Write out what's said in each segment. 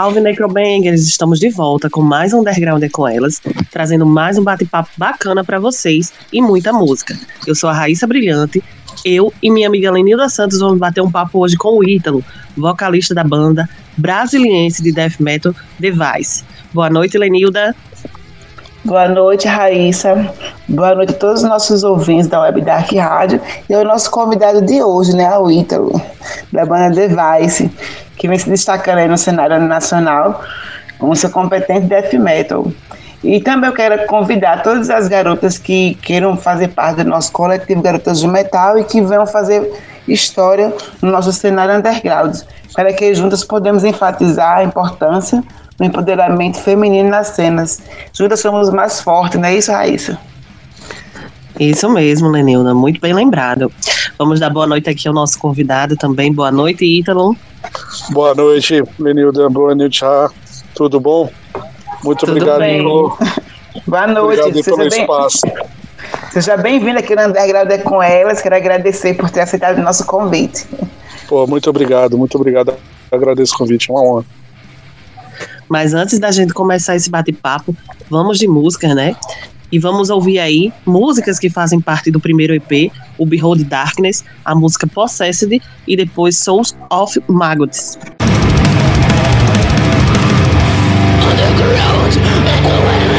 Salve Necrobangers! Estamos de volta com mais um Underground com elas, trazendo mais um bate-papo bacana para vocês e muita música. Eu sou a Raíssa Brilhante, eu e minha amiga Lenilda Santos vamos bater um papo hoje com o Ítalo, vocalista da banda brasiliense de death metal Device. Boa noite, Lenilda. Boa noite, Raíssa. Boa noite a todos os nossos ouvintes da Web Dark Rádio e o nosso convidado de hoje, né, o Ítalo, da banda Device que vem se destacando aí no cenário nacional como seu competente death metal. E também eu quero convidar todas as garotas que queiram fazer parte do nosso coletivo Garotas de Metal e que venham fazer história no nosso cenário underground, para que juntas podemos enfatizar a importância do empoderamento feminino nas cenas. Juntas somos mais fortes, não é isso, Raíssa? Isso mesmo, Lenilda, muito bem lembrado. Vamos dar boa noite aqui ao nosso convidado também. Boa noite, Ítalo. Boa noite, Lenilda. Boa noite, Ra. Tudo bom? Muito Tudo obrigado bem. pelo, Boa noite. Obrigado Seja pelo bem... espaço. Seja bem-vindo aqui no Underground é com elas. Quero agradecer por ter aceitado o nosso convite. Pô, muito obrigado, muito obrigado. Agradeço o convite, é uma honra. Mas antes da gente começar esse bate-papo, vamos de música, né? E vamos ouvir aí músicas que fazem parte do primeiro EP, o Behold Darkness, a música Possessed e depois Souls of Maggots. On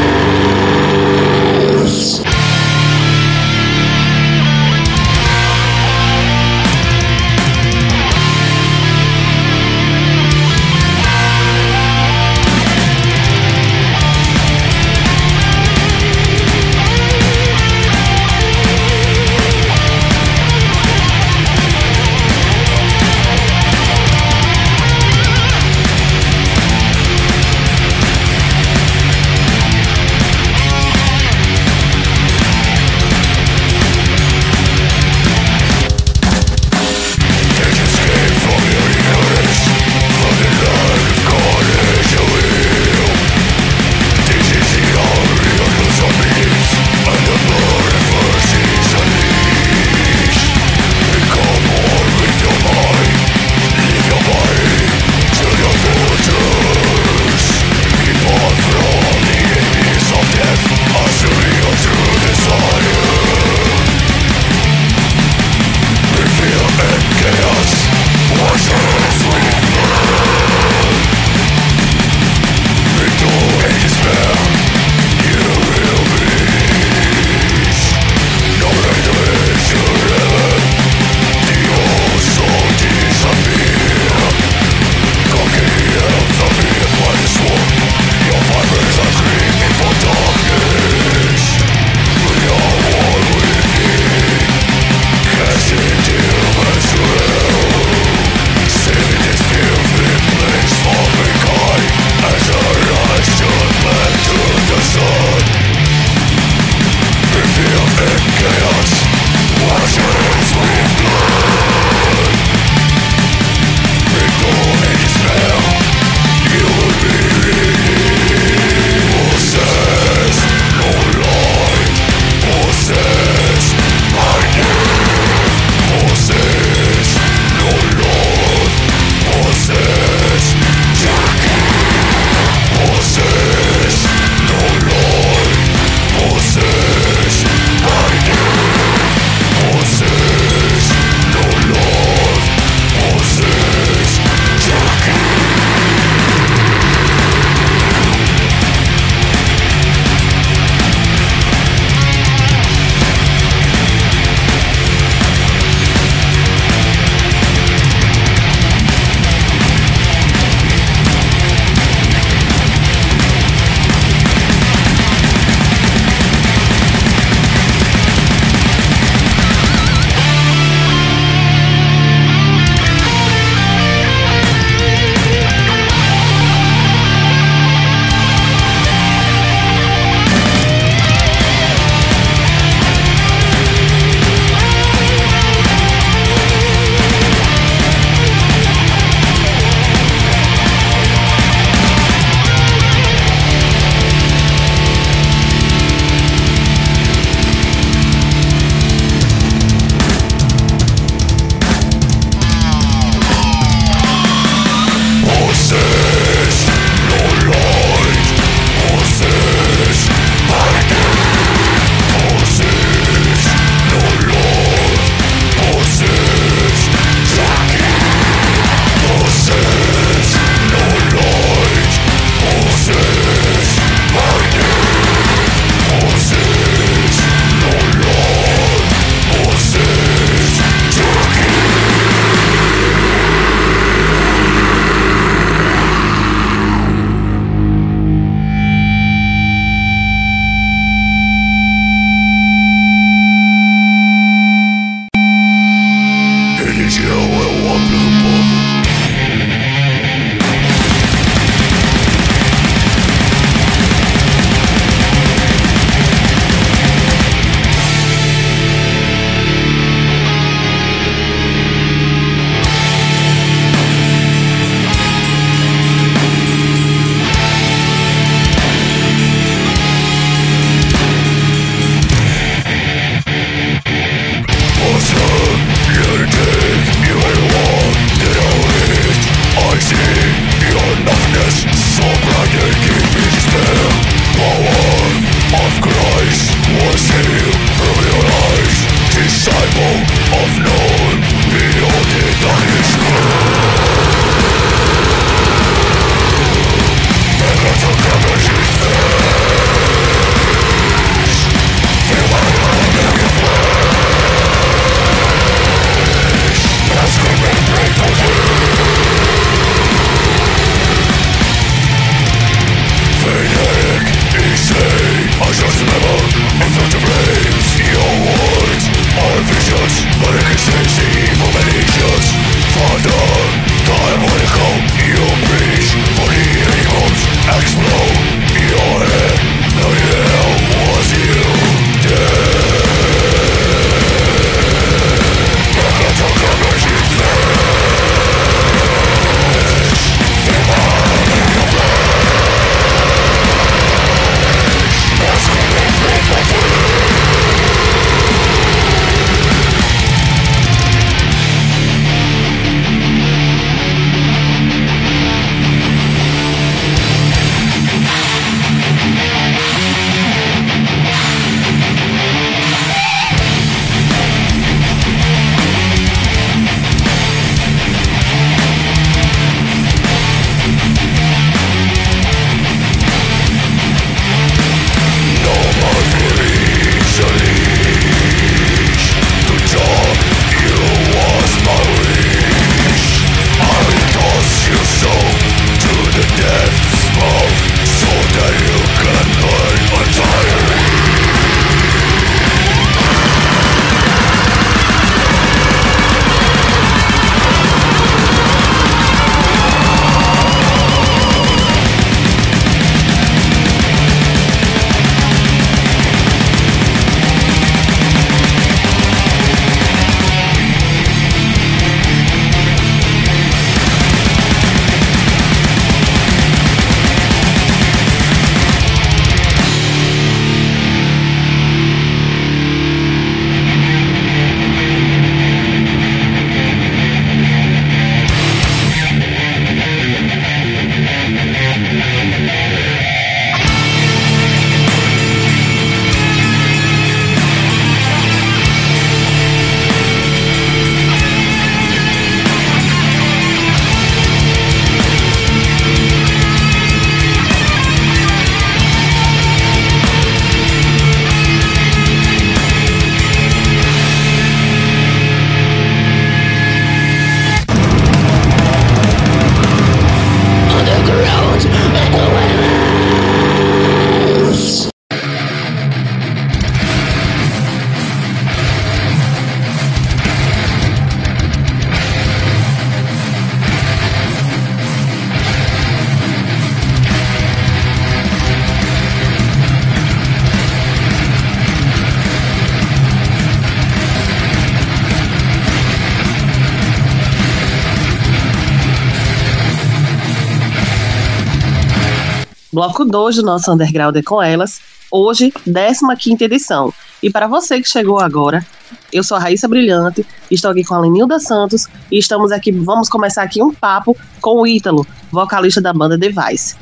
Bloco 2 do nosso Underground é com elas. Hoje, 15 edição. E para você que chegou agora, eu sou a Raíssa Brilhante, estou aqui com a Lenilda Santos e estamos aqui, vamos começar aqui um papo com o Ítalo, vocalista da banda Device.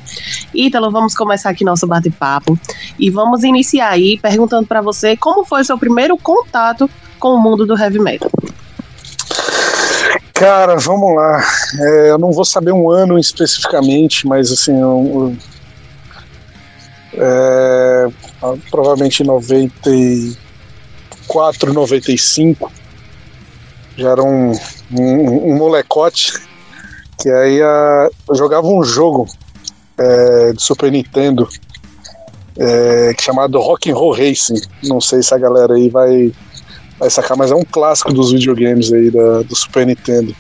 Ítalo, vamos começar aqui nosso bate-papo e vamos iniciar aí perguntando para você como foi seu primeiro contato com o mundo do heavy metal. Cara, vamos lá. É, eu não vou saber um ano especificamente, mas assim, eu, é, provavelmente em 94, 95, já era um, um, um molecote, que aí a, eu jogava um jogo é, de Super Nintendo é, chamado Rock and Roll Racing. Não sei se a galera aí vai, vai sacar, mas é um clássico dos videogames aí da, do Super Nintendo.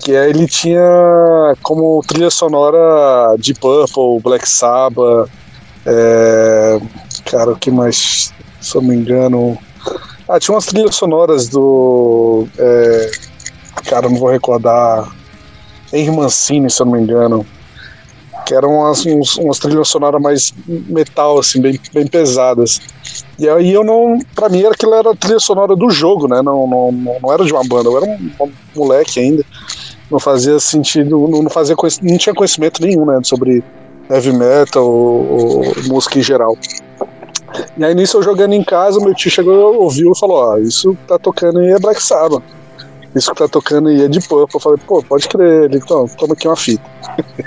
Que aí ele tinha como trilha sonora de Purple, Black Sabbath, é, cara, o que mais, se eu não me engano. Ah, tinha umas trilhas sonoras do. É, cara, não vou recordar. Henry Mancini, se eu não me engano. Que eram umas, uns, umas trilhas sonoras mais metal, assim, bem, bem pesadas. E aí eu não. Pra mim, aquilo era a trilha sonora do jogo, né? Não, não, não era de uma banda, eu era um, um moleque ainda. Não fazia sentido, não, fazia, não tinha conhecimento nenhum, né? Sobre heavy metal ou, ou música em geral. E aí nisso eu jogando em casa, meu tio chegou, ouviu e falou, ó, isso que tá tocando aí é Black Sabbath. Isso que tá tocando aí é de Purple. Eu falei, pô, pode crer. Ele, então, toma aqui uma fita.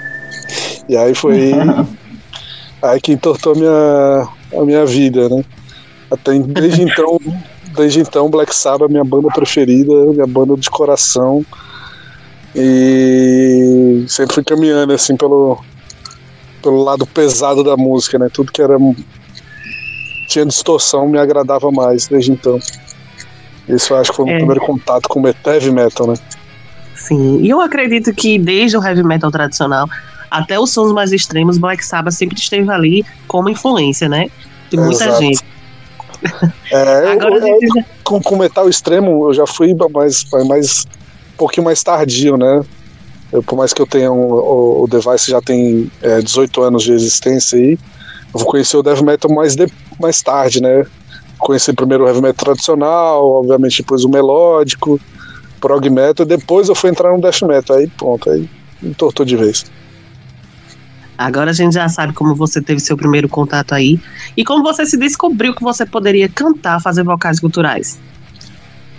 e aí foi aí que entortou a minha, a minha vida, né? Até desde então, desde então, Black Sabbath é minha banda preferida, minha banda de coração. E sempre fui caminhando assim pelo, pelo lado pesado da música, né? Tudo que era tinha distorção me agradava mais desde então. Isso eu acho que foi o é. primeiro contato com o heavy metal, né? Sim, e eu acredito que desde o heavy metal tradicional até os sons mais extremos, Black Sabbath sempre esteve ali como influência, né? De muita Exato. gente. É, Agora eu, eu, já... com, com metal extremo eu já fui mais, mais um pouquinho mais tardio, né? Eu, por mais que eu tenha um, o, o device já tem é, 18 anos de existência aí, eu vou conhecer o death metal mais, de, mais tarde, né? Conheci primeiro o heavy metal tradicional, obviamente depois o melódico, prog metal, depois eu fui entrar no death metal, aí pronto, aí entortou de vez. Agora a gente já sabe como você teve seu primeiro contato aí e como você se descobriu que você poderia cantar, fazer vocais culturais.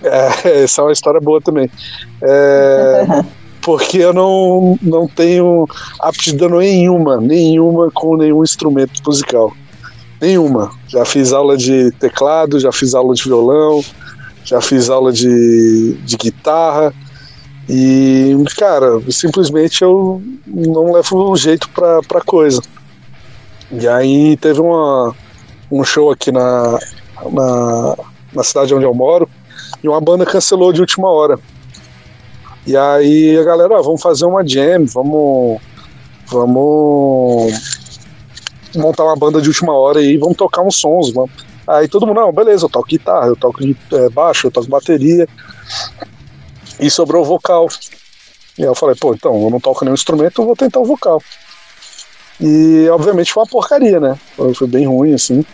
É, essa é uma história boa também. É, porque eu não, não tenho aptidão nenhuma, nenhuma com nenhum instrumento musical. Nenhuma. Já fiz aula de teclado, já fiz aula de violão, já fiz aula de, de guitarra. E, cara, simplesmente eu não levo jeito pra, pra coisa. E aí teve uma, um show aqui na, na, na cidade onde eu moro e uma banda cancelou de última hora. E aí a galera, ah, vamos fazer uma jam, vamos. Vamos montar uma banda de última hora e vamos tocar uns sons. Vamos. Aí todo mundo, não, beleza, eu toco guitarra, eu toco é, baixo, eu toco bateria. E sobrou o vocal. E aí eu falei, pô, então, eu não toco nenhum instrumento, eu vou tentar o vocal. E obviamente foi uma porcaria, né? Foi, foi bem ruim, assim.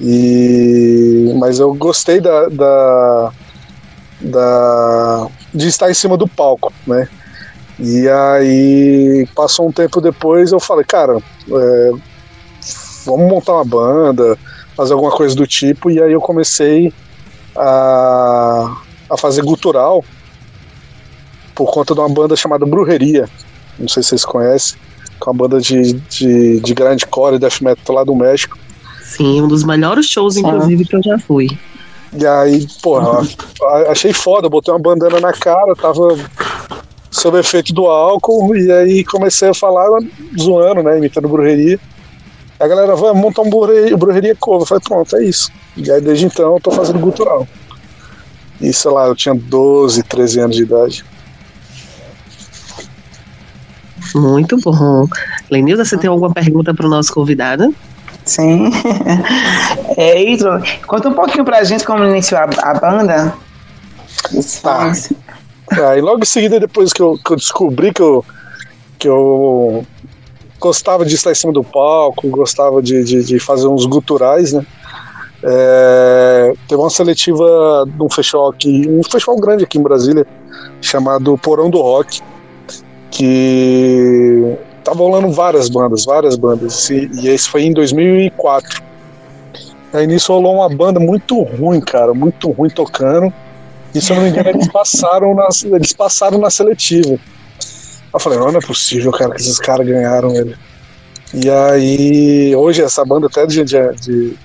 E... Mas eu gostei da, da, da, de estar em cima do palco, né? E aí, passou um tempo depois, eu falei, cara, é, vamos montar uma banda, fazer alguma coisa do tipo, e aí eu comecei a, a fazer gutural por conta de uma banda chamada Brujeria, não sei se vocês conhecem, que é uma banda de, de, de grindcore e death metal lá do México. Sim, um dos melhores shows, inclusive, ah. que eu já fui. E aí, porra, achei foda, botei uma bandana na cara, tava sob efeito do álcool, e aí comecei a falar zoando, né, imitando brujeria. A galera, vai montar um brujeria, brujeria cover. Eu falei, pronto, é isso. E aí desde então eu tô fazendo gutural. E sei lá, eu tinha 12, 13 anos de idade. Muito bom. Lenilda, você tem alguma pergunta para o nosso convidado? Sim. É isso. Conta um pouquinho pra gente como iniciou a, a banda. Tá. Aí logo em seguida, depois que eu, que eu descobri que eu, que eu gostava de estar em cima do palco, gostava de, de, de fazer uns guturais, né? É, teve uma seletiva de um festival aqui, um festival grande aqui em Brasília, chamado Porão do Rock, que tava rolando várias bandas, várias bandas, e, e esse foi em 2004. Aí nisso rolou uma banda muito ruim, cara, muito ruim tocando. E se eu não me engano, eles passaram na, eles passaram na seletiva. Eu falei, não, não é possível, cara, que esses caras ganharam ele. E aí, hoje essa banda até de, de, de,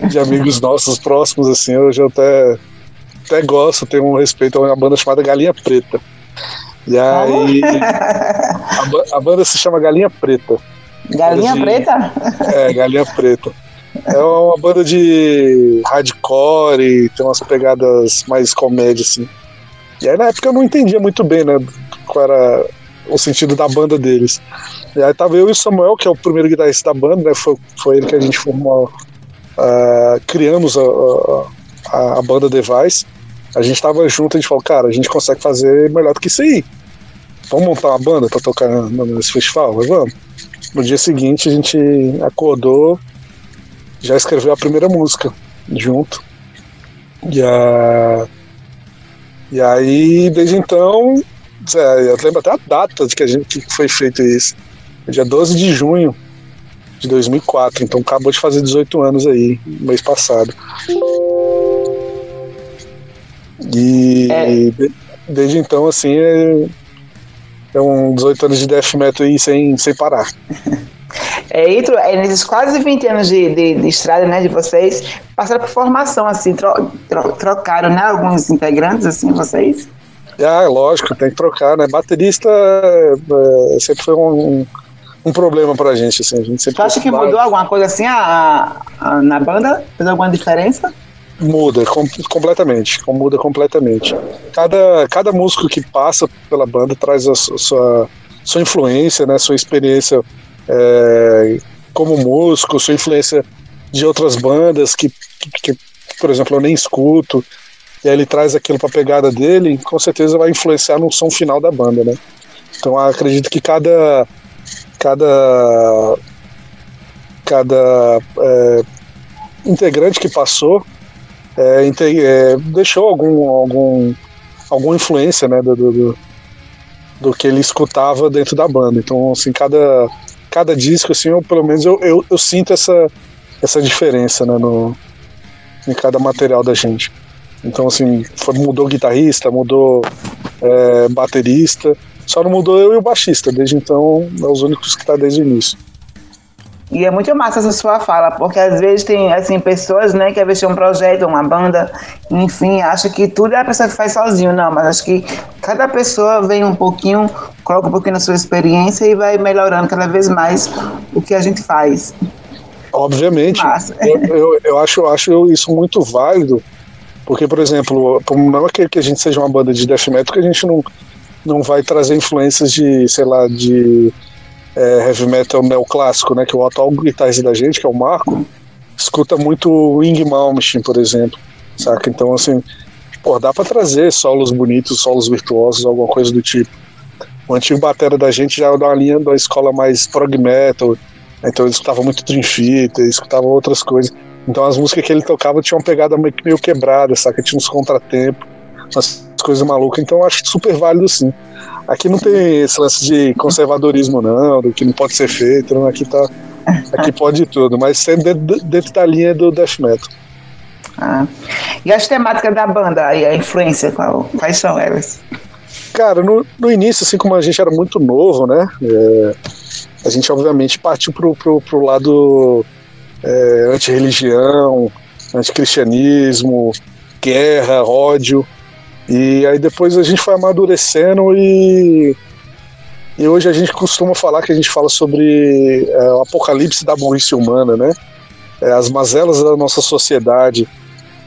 de amigos nossos próximos, assim, hoje eu até, até gosto, tenho um respeito a uma banda chamada Galinha Preta. E aí, a, a banda se chama Galinha Preta. Galinha de, Preta? É, Galinha Preta. É uma banda de hardcore e tem umas pegadas mais comédia, assim. E aí na época eu não entendia muito bem, né? Qual era o sentido da banda deles. E aí tava eu e o Samuel, que é o primeiro guitarrista da banda, né? Foi, foi ele que a gente formou, uh, criamos a, a, a, banda Device. A gente tava junto, a gente falou, cara, a gente consegue fazer melhor do que isso aí. Vamos montar uma banda pra tocar nesse festival? Vamos. No dia seguinte a gente acordou, já escreveu a primeira música junto. E, a... e aí, desde então, é, eu lembro até a data de que a gente que foi feito isso. Dia 12 de junho de 2004, então acabou de fazer 18 anos aí, mês passado. E é. desde então, assim, é, é um 18 anos de death metal aí sem, sem parar. É, e é, nesses quase 20 anos de, de, de, estrada, né, de vocês, passaram por formação, assim, tro, tro, trocaram, né, alguns integrantes, assim, vocês? Ah, lógico, tem que trocar, né? Baterista é, sempre foi um, um problema pra gente, assim. A gente sempre Você acha que mudou alguma coisa assim a, a, na banda? Fez alguma diferença? Muda com, completamente, muda completamente. Cada, cada músico que passa pela banda traz a, sua, sua influência, né, sua experiência é, como músico, sua influência de outras bandas que, que, que, por exemplo, eu nem escuto e aí ele traz aquilo para a pegada dele, com certeza vai influenciar no som final da banda, né? Então acredito que cada cada cada é, integrante que passou é, é, deixou algum algum alguma influência, né, do, do, do, que ele escutava dentro da banda. Então assim cada cada disco assim, eu, pelo menos eu, eu, eu sinto essa essa diferença, né, no em cada material da gente. Então, assim, foi, mudou guitarrista, mudou é, baterista, só não mudou eu e o baixista. Desde então, é os únicos que tá desde o início. E é muito massa essa sua fala, porque às vezes tem assim pessoas, né, que às um projeto, uma banda, enfim, acha que tudo é a pessoa que faz sozinho, não, mas acho que cada pessoa vem um pouquinho, coloca um pouquinho na sua experiência e vai melhorando cada vez mais o que a gente faz. Obviamente. Eu, eu, eu, acho, eu acho isso muito válido, porque, por exemplo, não é que a gente seja uma banda de death metal que a gente não, não vai trazer influências de, sei lá, de é, heavy metal neoclássico, né? Que o atual guitarrista da gente, que é o Marco, escuta muito Wing Malmsteen, por exemplo, saca? Então, assim, pô, dá pra trazer solos bonitos, solos virtuosos, alguma coisa do tipo. O antigo batera da gente já é uma linha da escola mais prog metal, então ele escutava muito Dream Theater, escutava outras coisas. Então as músicas que ele tocava tinham uma pegada meio, meio quebrada, saca? Tinha uns contratempos, umas coisas malucas. Então eu acho super válido sim. Aqui não tem esse lance de conservadorismo, não, do que não pode ser feito. Não. Aqui tá. Aqui pode tudo, mas sendo dentro, dentro da linha do death metal. Ah. E as temáticas da banda e a influência, qual, quais são elas? Cara, no, no início, assim como a gente era muito novo, né? É, a gente obviamente partiu pro, pro, pro lado é, anti-religião, anticristianismo, guerra, ódio. E aí depois a gente foi amadurecendo e, e hoje a gente costuma falar que a gente fala sobre é, o apocalipse da burrice humana, né? É, as mazelas da nossa sociedade.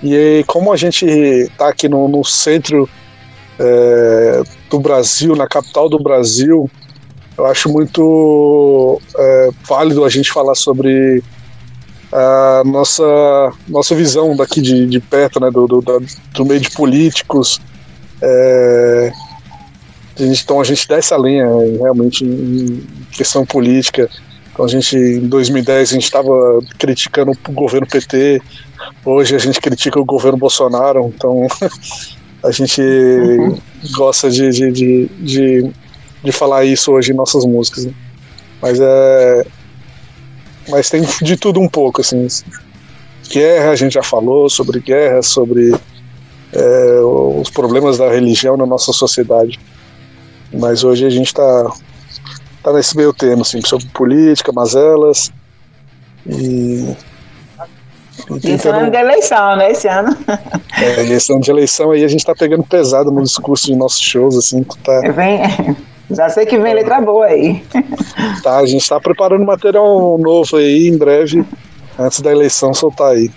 E aí, como a gente está aqui no, no centro é, do Brasil, na capital do Brasil, eu acho muito é, válido a gente falar sobre a nossa, nossa visão daqui de, de perto, né, do, do, do meio de políticos. É, a gente, então a gente dá essa linha realmente em questão política. Então a gente, em 2010, a gente estava criticando o governo PT, hoje a gente critica o governo Bolsonaro, então a gente uhum. gosta de, de, de, de, de falar isso hoje em nossas músicas. Né? Mas é. Mas tem de tudo um pouco, assim. Guerra, a gente já falou sobre guerra, sobre é, os problemas da religião na nossa sociedade. Mas hoje a gente está tá nesse meio termo, assim, sobre política, mazelas e. e esse ano de eleição, né? Esse ano. É, esse ano de eleição aí a gente está pegando pesado no discurso de nossos shows, assim, tá. Vem, já sei que vem letra boa aí. Tá, a gente está preparando material novo aí em breve, antes da eleição soltar aí.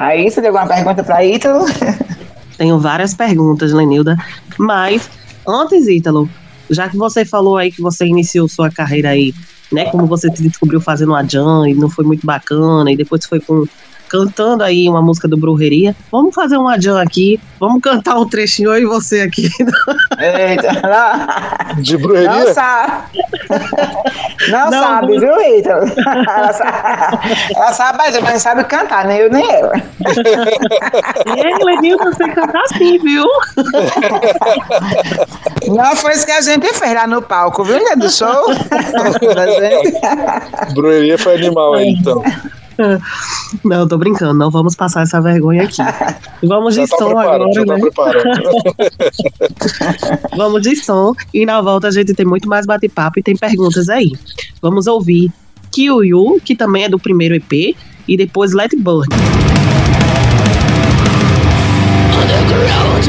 Raíssa, tem alguma pergunta para Ítalo? Tenho várias perguntas, Lenilda. Mas, antes, Ítalo, já que você falou aí que você iniciou sua carreira aí, né? Como você se descobriu fazendo a jam e não foi muito bacana, e depois foi com cantando aí uma música do Brujeria. Vamos fazer um jam aqui, vamos cantar um trechinho aí você aqui. Eita, De Brujeria? Não sabe. Não, não sabe, não... viu, Ita? Ela sabe, ela sabe, mas não sabe cantar, nem eu nem ela. E aí, Lenilson, você cantar sim, viu? Não foi isso que a gente fez lá no palco, viu, né, do show? Brujeria foi animal aí, então. Não, tô brincando, não vamos passar essa vergonha aqui. Vamos já de tá som agora. Já tá né? tá vamos de som e na volta a gente tem muito mais bate-papo e tem perguntas aí. Vamos ouvir Kill Yu, que também é do primeiro EP, e depois Let Burn. Underground,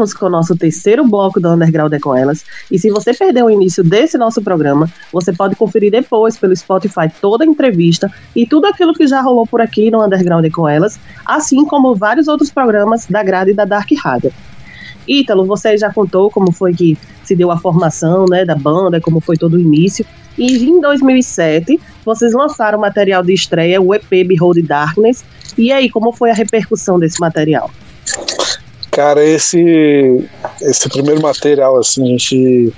Voltamos com o nosso terceiro bloco do Underground é com Elas. E se você perdeu o início desse nosso programa, você pode conferir depois pelo Spotify toda a entrevista e tudo aquilo que já rolou por aqui no Underground é com Elas, assim como vários outros programas da grade da Dark Radio. Ítalo, você já contou como foi que se deu a formação né, da banda, como foi todo o início. E em 2007, vocês lançaram o material de estreia, o EP Behold Darkness. E aí, como foi a repercussão desse material? Cara, esse esse primeiro material assim, a gente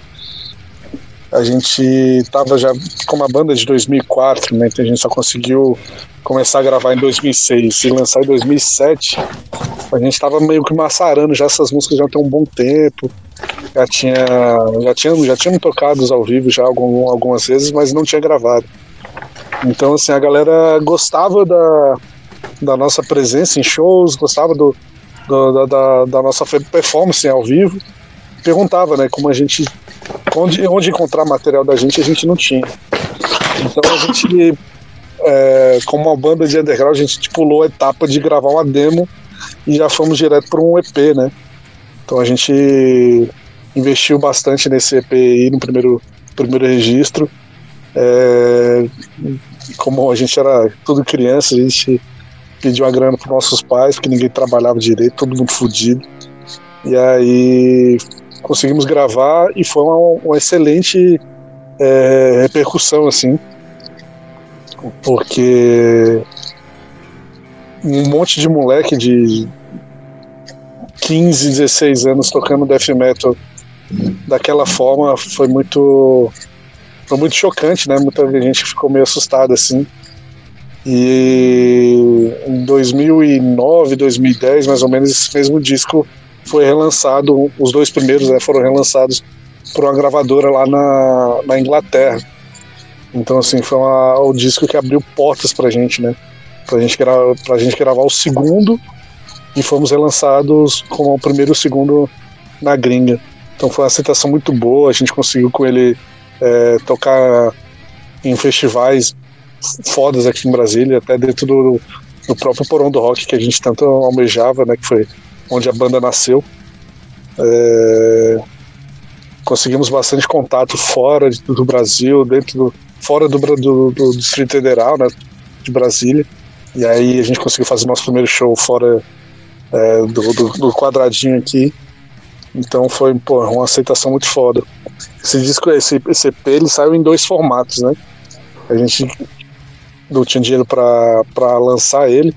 a gente tava já com uma banda de 2004, né? Então a gente só conseguiu começar a gravar em 2006 e lançar em 2007. A gente tava meio que maçarando já essas músicas já tem um bom tempo. Já tinha já tinha já tínhamos tocado ao vivo já algum, algumas vezes, mas não tinha gravado. Então assim, a galera gostava da da nossa presença em shows, gostava do, do, da, da, nossa performance ao vivo, perguntava, né, como a gente, onde, onde encontrar material da gente, a gente não tinha. Então a gente, é, como uma banda de underground, a gente pulou a etapa de gravar uma demo e já fomos direto para um EP, né? Então a gente investiu bastante nesse EP aí no primeiro, primeiro registro. É, como a gente era tudo criança, a gente pediu uma grana para nossos pais, porque ninguém trabalhava direito, todo mundo fudido. E aí conseguimos gravar e foi uma, uma excelente é, repercussão, assim, porque um monte de moleque de 15, 16 anos tocando death metal daquela forma foi muito foi muito chocante, né? Muita gente ficou meio assustada assim. E em 2009, 2010, mais ou menos, esse mesmo disco foi relançado. Os dois primeiros né, foram relançados por uma gravadora lá na, na Inglaterra. Então, assim, foi uma, o disco que abriu portas pra gente, né? Pra gente, pra gente gravar o segundo e fomos relançados como o primeiro e o segundo na gringa. Então foi uma aceitação muito boa, a gente conseguiu com ele é, tocar em festivais fodas aqui em Brasília, até dentro do, do próprio Porão do Rock que a gente tanto almejava, né, que foi onde a banda nasceu. É, conseguimos bastante contato fora do Brasil, dentro do, fora do, do, do Distrito Federal, né, de Brasília. E aí a gente conseguiu fazer nosso primeiro show fora é, do, do, do, quadradinho aqui. Então foi pô, uma aceitação muito foda. Esse disco, esse, esse EP, ele saiu em dois formatos, né? A gente não tinha dinheiro para lançar ele.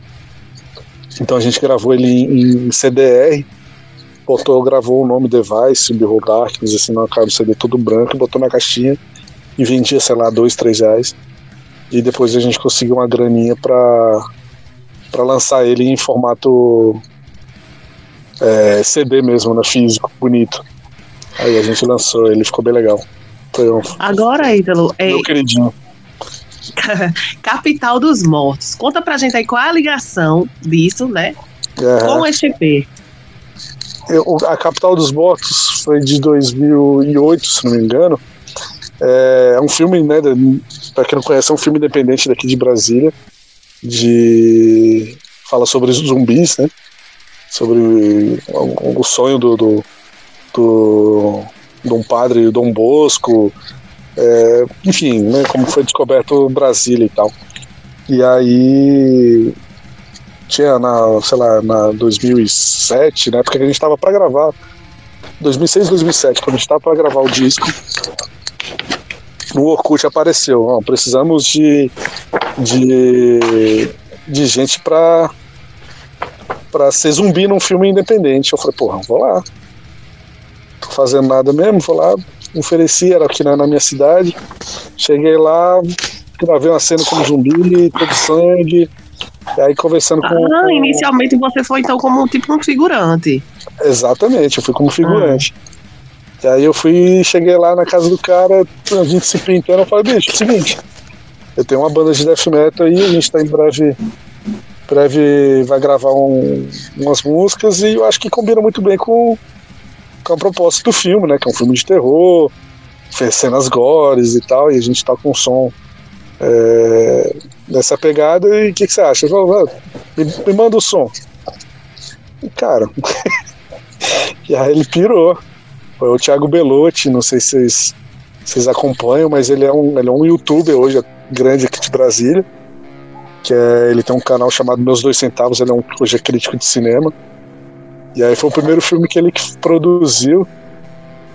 Então a gente gravou ele em, em CDR, botou, gravou o nome Device, Behold Darkness, assim, na cara do CD todo branco, botou na caixinha e vendia, sei lá, dois, três reais. E depois a gente conseguiu uma graninha para para lançar ele em formato é, CD mesmo, né, físico, bonito. Aí a gente lançou, ele ficou bem legal. Foi um, Agora, Ítalo, é... meu queridinho. Capital dos Mortos. Conta pra gente aí qual é a ligação disso, né? Com o EP. Eu, a Capital dos Mortos foi de 2008, se não me engano. É, é um filme, né? Pra quem não conhece, é um filme independente daqui de Brasília. De. Fala sobre zumbis, né? Sobre o, o sonho do, do, do, de um padre Dom Bosco é, enfim, né, como foi descoberto Brasília e tal. E aí tinha na, sei lá, na 2007, na época que a gente tava para gravar. 2006, 2007, quando a gente tava para gravar o disco, no Orkut apareceu, ó, precisamos de, de, de gente para para ser zumbi num filme independente. Eu falei, porra, vou lá. Tô fazendo nada mesmo, vou lá. Ofereci, era aqui na, na minha cidade. Cheguei lá, gravei uma cena como zumbi, todo sangue. E aí conversando com. Ah, com... inicialmente você foi então como tipo um figurante. Exatamente, eu fui como figurante. E aí eu fui, cheguei lá na casa do cara, a gente se pintando, eu falei, bicho, é o seguinte, eu tenho uma banda de death metal aí, a gente tá em breve, breve vai gravar um, umas músicas e eu acho que combina muito bem com, com a proposta do filme, né? Que é um filme de terror, fez cenas gores e tal, e a gente tá com um som é, nessa pegada, e o que, que você acha? Falei, me, me manda o som. E cara, e aí ele pirou. Foi o Thiago Belotti, não sei se vocês, vocês acompanham, mas ele é um, ele é um youtuber hoje, grande aqui de Brasília. Que é, ele tem um canal chamado Meus Dois Centavos, ele é um, hoje é crítico de cinema. E aí foi o primeiro filme que ele produziu.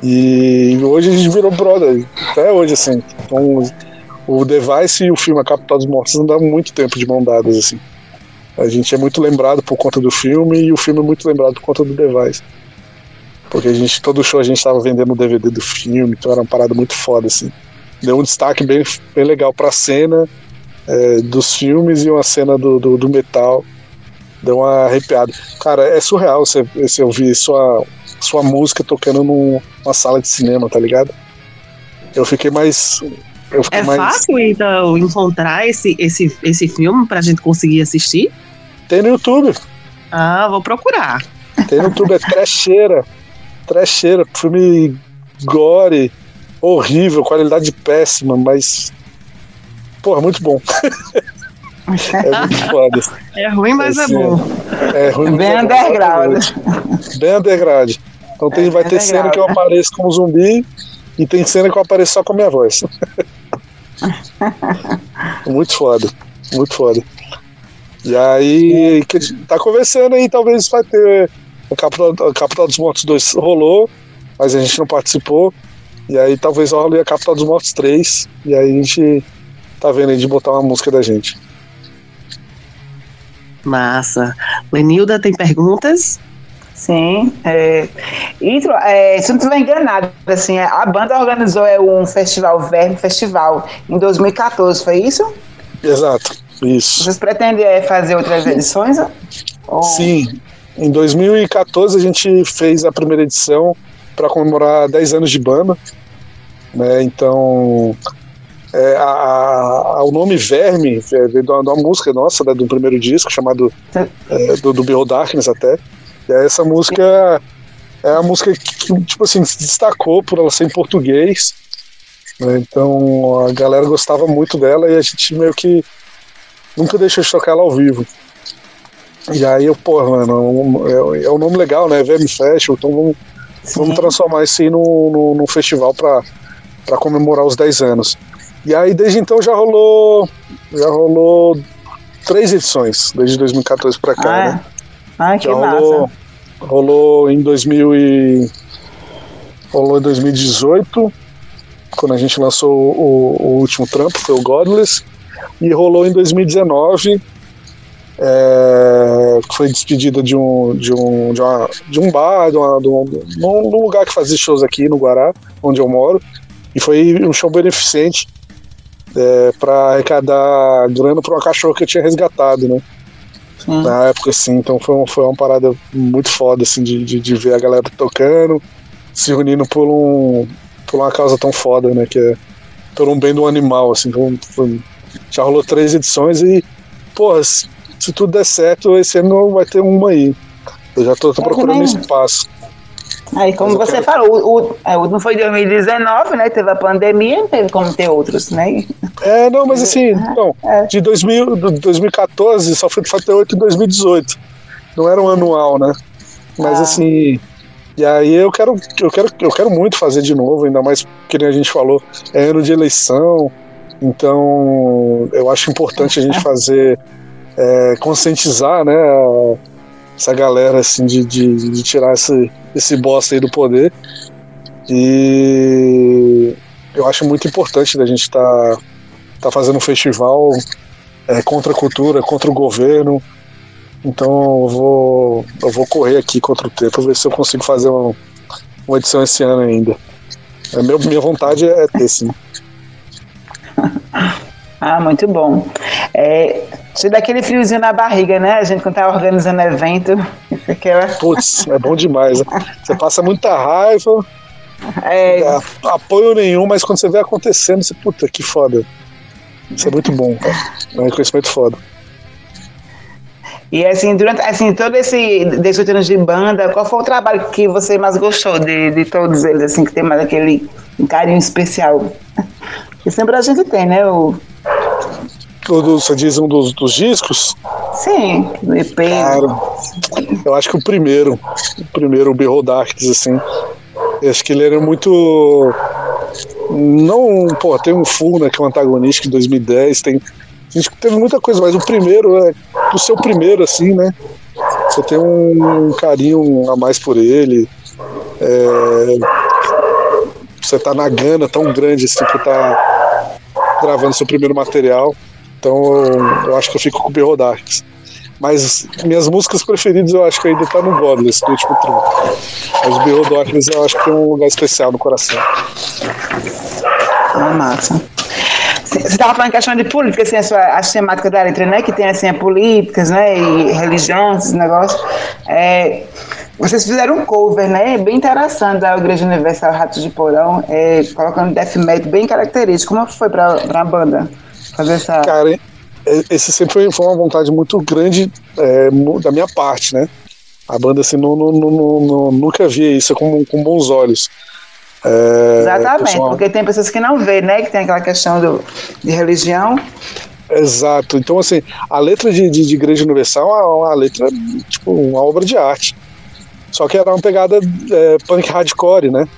E hoje a gente virou brother, até hoje, assim. Então, o Device e o filme A Capital dos Mortos não dá muito tempo de mão dadas, assim. A gente é muito lembrado por conta do filme e o filme é muito lembrado por conta do Device. Porque a gente, todo show a gente tava vendendo o DVD do filme, então era uma parada muito foda, assim. Deu um destaque bem, bem legal pra cena é, dos filmes e uma cena do, do, do, metal. Deu uma arrepiada. Cara, é surreal você, você ouvir sua, sua música tocando numa sala de cinema, tá ligado? Eu fiquei mais. Eu fiquei é mais... fácil, então, encontrar esse, esse, esse filme pra gente conseguir assistir? Tem no YouTube. Ah, vou procurar. Tem no YouTube, é trecheira trecheira, filme gore, horrível, qualidade péssima, mas. Porra, muito bom. é muito foda. É ruim, mas Esse, é bom. É ruim, Bem é underground. Bem underground. Então tem, é vai ter cena que eu apareço como zumbi e tem cena que eu apareço só com a minha voz. muito foda. Muito foda. E aí, tá conversando aí, talvez vai ter o Capital, o Capital dos Mortos 2 rolou, mas a gente não participou. E aí talvez role a Capital dos Mortos 3. E aí a gente tá vendo aí de botar uma música da gente. Massa. Lenilda, tem perguntas? Sim. É, intro, é, se não estiver enganado, assim, a banda organizou é, um festival, Verme Festival, em 2014, foi isso? Exato, isso. Vocês pretendem é, fazer outras edições? Ou... Sim, em 2014 a gente fez a primeira edição para comemorar 10 anos de banda, né? Então é, a, a, o nome Verme é, veio de uma, música nossa, né, do primeiro disco, chamado é, do, do Behold Darkness até. E aí essa música é a música que, tipo assim, se destacou por ela ser em português. Né, então a galera gostava muito dela e a gente meio que nunca deixou de tocar ela ao vivo. E aí eu, pô, mano, é, é um nome legal, né? VM Festival, então vamos, vamos transformar isso aí num, num, num festival para comemorar os 10 anos. E aí desde então já rolou. Já rolou três edições, desde 2014 para cá, ah, né? Ah, que já massa. Rolou, rolou em 2000 e, rolou em 2018, quando a gente lançou o, o último trampo, foi o Godless, e rolou em 2019 é, foi despedida de um, de um, de, uma, de um bar, de, uma, de um, num lugar que fazia shows aqui no Guará, onde eu moro, e foi um show beneficente é, para arrecadar grana para uma cachorra que eu tinha resgatado, né? Hum. Na época, assim, então foi, uma, foi uma parada muito foda, assim, de, de, de, ver a galera tocando, se unindo por, um, por uma causa tão foda, né? Que é por um bem do animal, assim. Foi, foi, já rolou três edições e, porra, se tudo der certo, esse ano vai ter uma aí. Eu já estou procurando espaço. Aí, como você quero... falou, o, o, não foi 2019, né? Teve a pandemia, não teve como ter outros, né? É, não, mas assim, não, é. de 2000, 2014 só foi fazer outro em 2018. Não era um anual, né? Mas ah. assim, e aí eu quero, eu quero, eu quero muito fazer de novo, ainda mais que nem a gente falou, é ano de eleição, então eu acho importante a gente fazer é, conscientizar, né, essa galera assim de, de, de, tirar esse, esse bosta aí do poder. E eu acho muito importante da gente estar tá, tá fazendo um festival é, contra a cultura, contra o governo. Então eu vou, eu vou correr aqui contra o tempo, ver se eu consigo fazer uma, uma edição esse ano ainda. É, meu, minha vontade é ter, sim. ah, muito bom. É, você dá aquele friozinho na barriga, né? A gente quando tá organizando evento. Aquela... Putz, é bom demais. Né? Você passa muita raiva. É... é. Apoio nenhum, mas quando você vê acontecendo, você, puta, que foda. Isso é muito bom, cara. É um reconhecimento foda. E assim, durante assim, todo esse 18 anos de banda, qual foi o trabalho que você mais gostou de, de todos eles, assim, que tem mais aquele carinho especial? Que sempre a gente tem, né? O... Você diz um dos, dos discos? Sim, o EP. Cara, eu acho que o primeiro, o primeiro, o Behold Darks, assim, eu acho que ele era muito. Não, pô, tem um Full, né, que é um antagonista em 2010, tem a gente teve muita coisa, mas o primeiro é o seu primeiro, assim, né? Você tem um carinho a mais por ele. É, você tá na gana tão grande assim que tá gravando seu primeiro material. Então eu acho que eu fico com o Berro Darks. Mas minhas músicas preferidas eu acho que ainda tá no Godless, do último trampo. Mas o Berro Darkness eu acho que tem um lugar especial no coração. Ah, massa. Você estava falando em questão de política, assim, a sua, as temáticas da letra, né? Que tem assim, políticas, né? E religião, esses negócios. É, vocês fizeram um cover, né? Bem interessante da Igreja Universal Ratos de Porão, é, colocando death metal bem característico. Como foi para a banda fazer essa. Cara, esse sempre foi, foi uma vontade muito grande é, da minha parte, né? A banda assim, não, não, não, nunca via isso com, com bons olhos. É, Exatamente, pessoal... porque tem pessoas que não vê, né? Que tem aquela questão do, de religião. Exato. Então, assim, a letra de, de, de Igreja Universal é uma letra, tipo, uma obra de arte. Só que era uma pegada é, punk hardcore, né?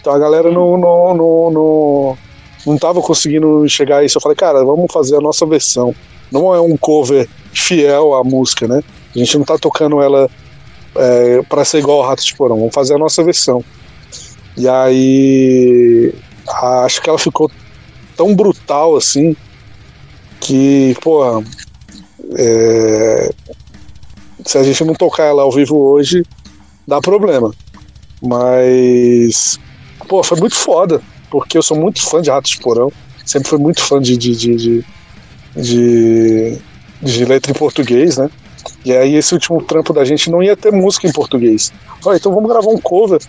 Então a galera não, não, não, não, não tava conseguindo chegar a isso. Eu falei, cara, vamos fazer a nossa versão. Não é um cover fiel à música, né? A gente não tá tocando ela é, para ser igual ao Rato de Porão. Vamos fazer a nossa versão. E aí acho que ela ficou tão brutal assim que, pô, é, se a gente não tocar ela ao vivo hoje, dá problema. Mas, pô, foi muito foda, porque eu sou muito fã de Ratos de Porão, sempre fui muito fã de, de, de, de, de, letra em português, né? E aí esse último trampo da gente não ia ter música em português. Falei, então vamos gravar um cover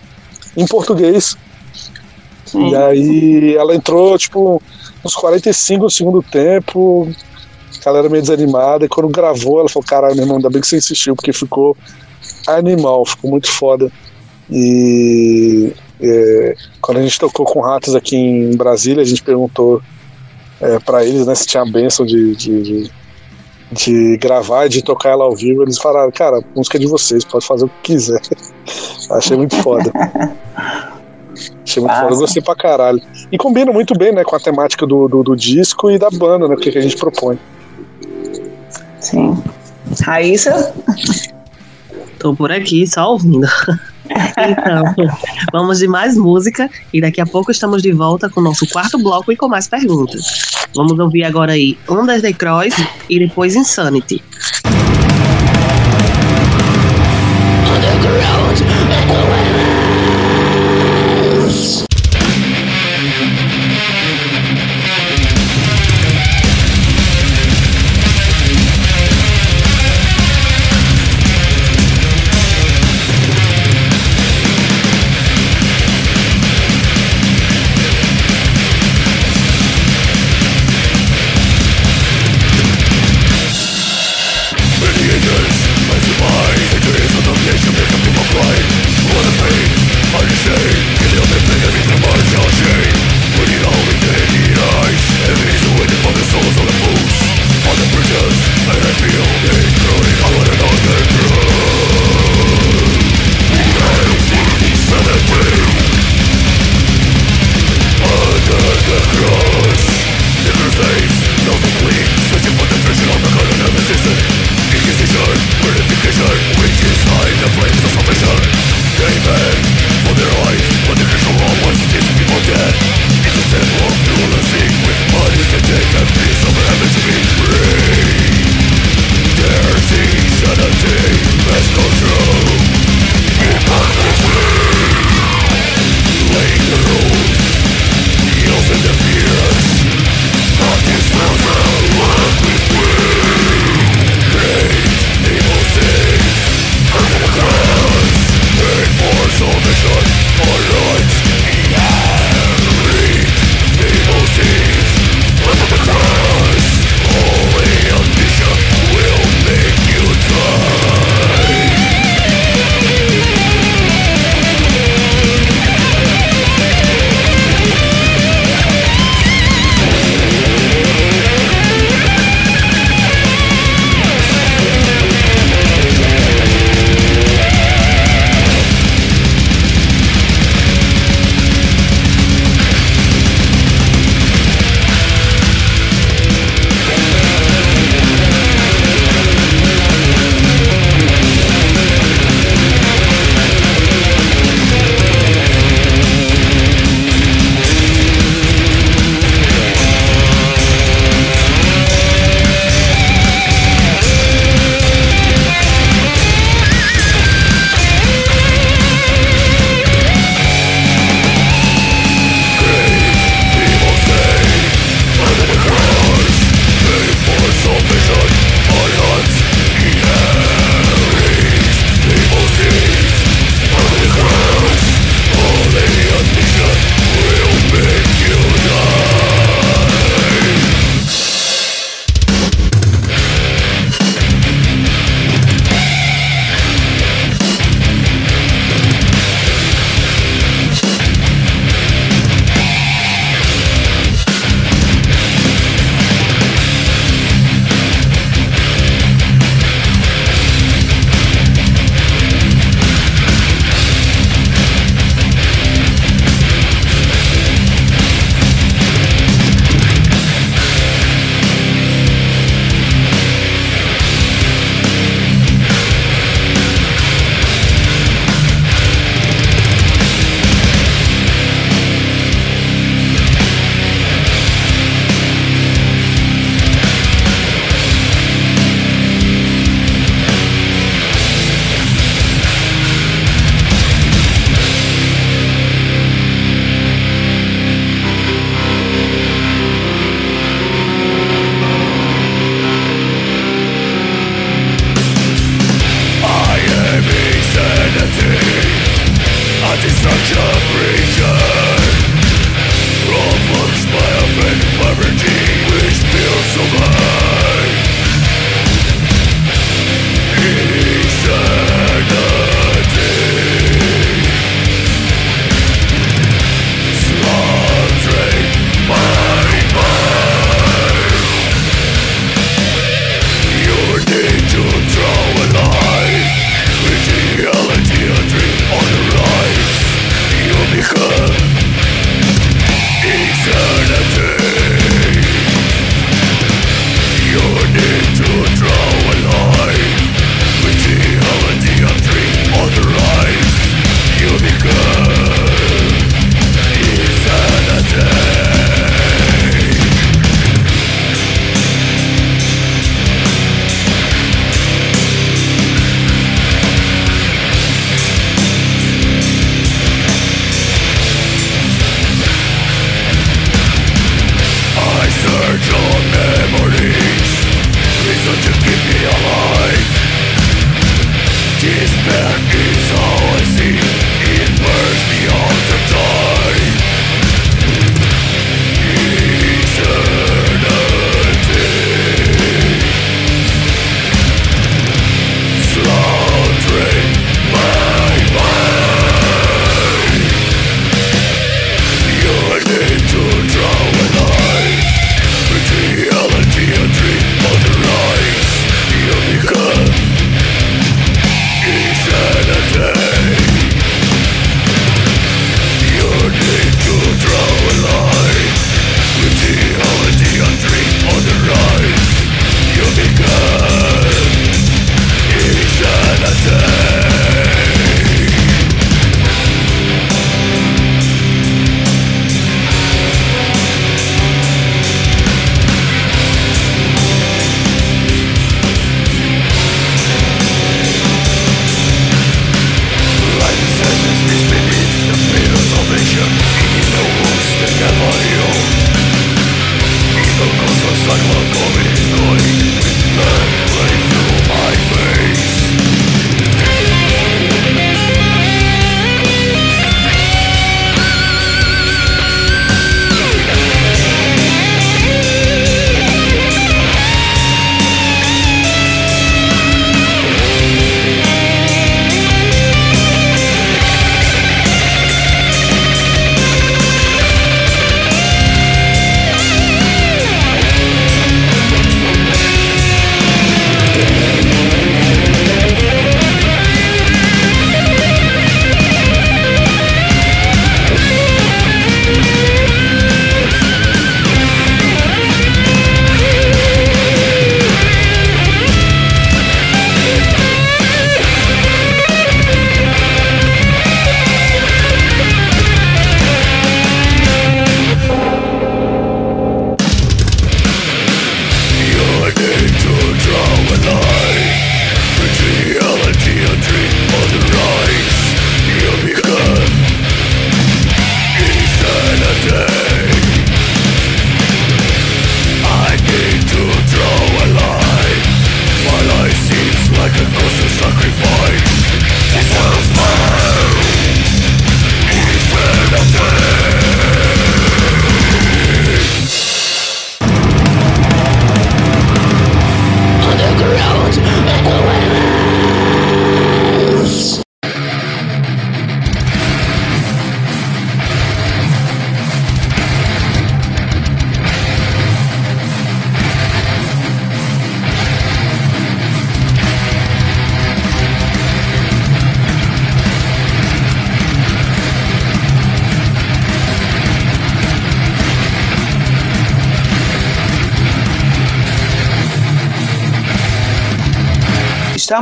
em português. Sim. E aí ela entrou, tipo, uns 45 do segundo tempo, a galera meio desanimada, e quando gravou, ela falou, caralho, meu irmão, ainda bem que você insistiu, porque ficou animal, ficou muito foda. E é, quando a gente tocou com ratos aqui em Brasília, a gente perguntou é, para eles né, se tinha a benção de, de, de, de gravar e de tocar ela ao vivo. Eles falaram, cara, música é de vocês, pode fazer o que quiser. Achei muito foda. Achei muito foda, gostei pra caralho. E combina muito bem, né, com a temática do, do, do disco e da banda, né, o que, que a gente propõe. Sim. Raíssa? Tô por aqui, só ouvindo. Então, vamos de mais música e daqui a pouco estamos de volta com o nosso quarto bloco e com mais perguntas. Vamos ouvir agora aí Ondas de Cross e depois Insanity. Underground,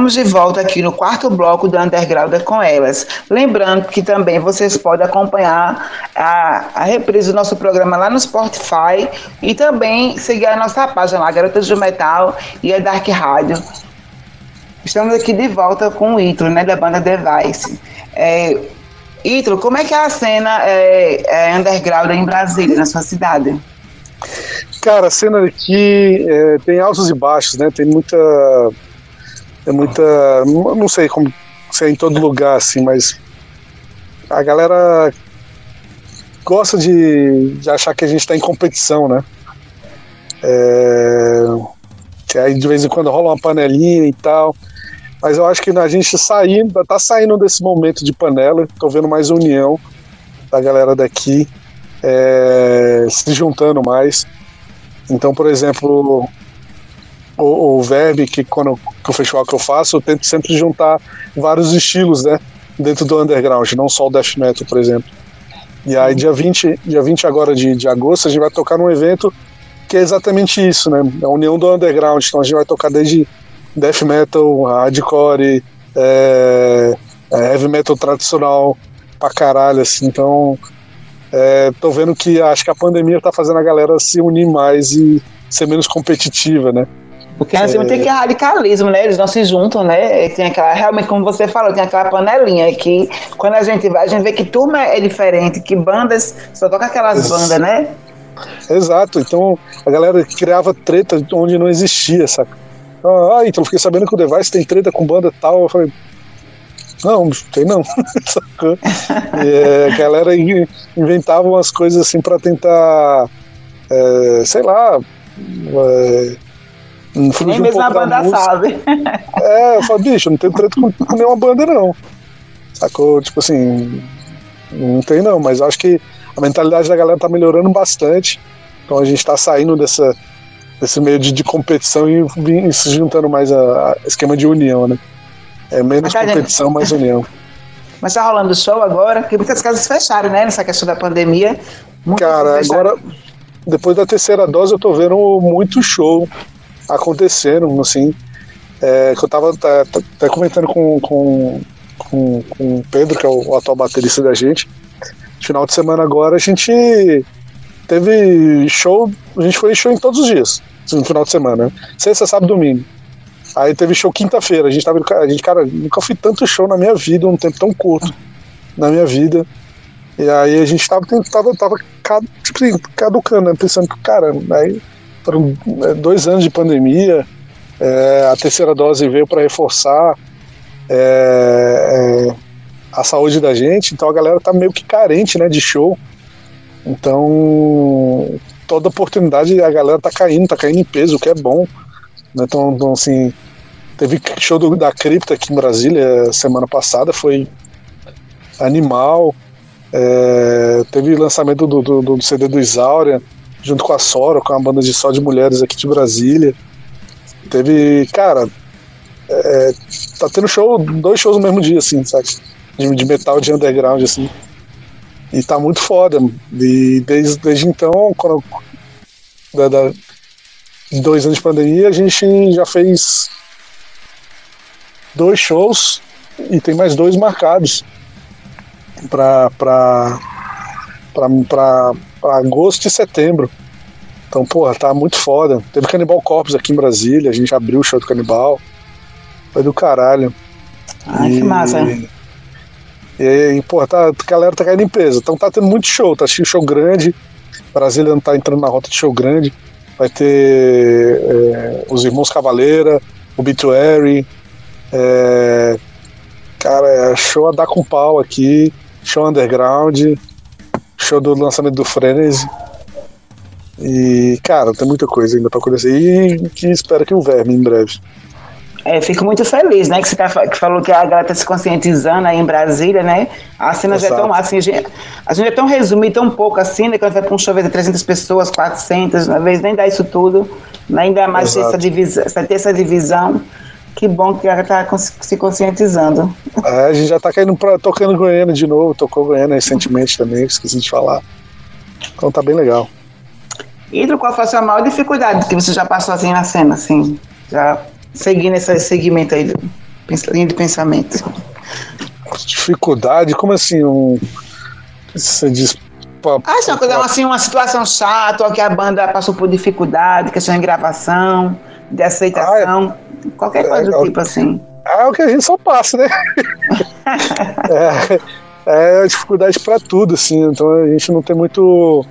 Estamos de volta aqui no quarto bloco do Underground com elas. Lembrando que também vocês podem acompanhar a, a reprise do nosso programa lá no Spotify e também seguir a nossa página lá, Garotas do Metal e a Dark Rádio. Estamos aqui de volta com o Ítalo, né, da banda Device. É, Ítalo, como é que é a cena é, é underground em Brasília, na sua cidade? Cara, a cena aqui é, tem altos e baixos, né? Tem muita é muita. Não sei como se é em todo lugar, assim, mas a galera gosta de, de achar que a gente está em competição, né? É, que aí de vez em quando rola uma panelinha e tal. Mas eu acho que a gente saindo, tá saindo desse momento de panela, tô vendo mais união da galera daqui é, se juntando mais. Então, por exemplo, o, o Verb, que quando que o festival que eu faço, eu tento sempre juntar vários estilos, né? Dentro do underground, não só o death metal, por exemplo. E aí, dia 20, dia 20 agora de, de agosto, a gente vai tocar num evento que é exatamente isso, né? É a união do underground. Então a gente vai tocar desde death metal, hardcore, é, é heavy metal tradicional pra caralho, assim. Então, é, tô vendo que acho que a pandemia tá fazendo a galera se unir mais e ser menos competitiva, né? Porque assim, é. tem que radicalismo, né? Eles não se juntam, né? Tem aquela, realmente, como você falou, tem aquela panelinha que quando a gente vai, a gente vê que turma é diferente, que bandas, só toca aquelas bandas, né? Exato, então a galera criava treta onde não existia, saca? Ah, então fiquei sabendo que o Device tem treta com banda tal. Eu falei, Não, tem não. e, é, a galera inventava umas coisas assim para tentar, é, sei lá. É, Nem mesmo a banda sabe. É, eu falo, bicho, não tenho treta com, com nenhuma banda, não. Sacou? Tipo assim, não tem não, mas acho que a mentalidade da galera tá melhorando bastante. Então a gente tá saindo dessa, desse meio de, de competição e, e, se juntando mais a, a, esquema de união, né? É menos tá competição, mais união. Mas tá rolando show agora, porque muitas casas fecharam, né? Nessa questão da pandemia. Cara, agora, depois da terceira dose, eu tô vendo muito show acontecendo, assim. É, que eu tava até comentando com, com, com, com o Pedro, que é o, o atual baterista da gente. Final de semana agora a gente teve show, a gente foi show em todos os dias, no final de semana. Né? Sexta, sábado, domingo. Aí teve show quinta-feira. A gente tava. A gente, cara, nunca fui tanto show na minha vida, um tempo tão curto na minha vida. E aí a gente tava, tava, tava tipo assim, caducando, né? Pensando que, cara, aí foram é, dois anos de pandemia, é, a terceira dose veio para reforçar é, é, a saúde da gente, então a galera tá meio que carente, né, de show. Então, toda oportunidade a galera tá caindo, tá caindo em peso, o que é bom. Né? Então, então, assim, teve show do, da Cripta aqui em Brasília semana passada, foi animal. É, teve lançamento do, do, do, CD do Isauria, junto com a Sora, com a banda de só de mulheres aqui de Brasília. Teve, cara, é, tá tendo show, dois shows no mesmo dia, assim, sabe? De, de metal de underground, assim. E tá muito foda. E desde, desde então, quando, da, da, dois anos de pandemia, a gente já fez dois shows e tem mais dois marcados para agosto e setembro. Então, porra, tá muito foda. Teve Canibal Corpus aqui em Brasília, a gente abriu o show do Canibal. Foi do caralho. Ai, e, que massa. E, e pô, tá, a galera tá caindo em peso. Então tá tendo muito show, tá show grande. Brasília não tá entrando na rota de show grande. Vai ter é, os Irmãos Cavaleira, o Obituary. É, cara, é show a dar com pau aqui. Show underground. Show do lançamento do Frenzy. E, cara, tem muita coisa ainda pra acontecer. E que espero que o verme em breve. É, fico muito feliz, né? Que você tá, que falou que a galera tá se conscientizando aí em Brasília, né? A cena já é tão assim, a gente, a gente é tão resumir tão pouco assim, né? Quando vai para um show de 300 pessoas, 400, às vezes nem dá isso tudo, né? ainda mais ter essa, divisão, ter essa divisão. Que bom que ela tá se conscientizando. É, a gente já tá caindo pra, tocando Goiânia de novo, tocou Goiânia recentemente também, esqueci de falar. Então tá bem legal. Hidro, qual foi a sua maior dificuldade que você já passou assim na cena, assim? Já seguindo esse segmento aí, linha de pensamento. Dificuldade? Como assim? Um, você diz. Ah, sim, uma, coisa, assim, uma situação chata, ou que a banda passou por dificuldade, questão de gravação, de aceitação, ah, é, qualquer coisa é, do tipo assim. É o que a gente só passa, né? é, é dificuldade para tudo, assim, então a gente não tem muito.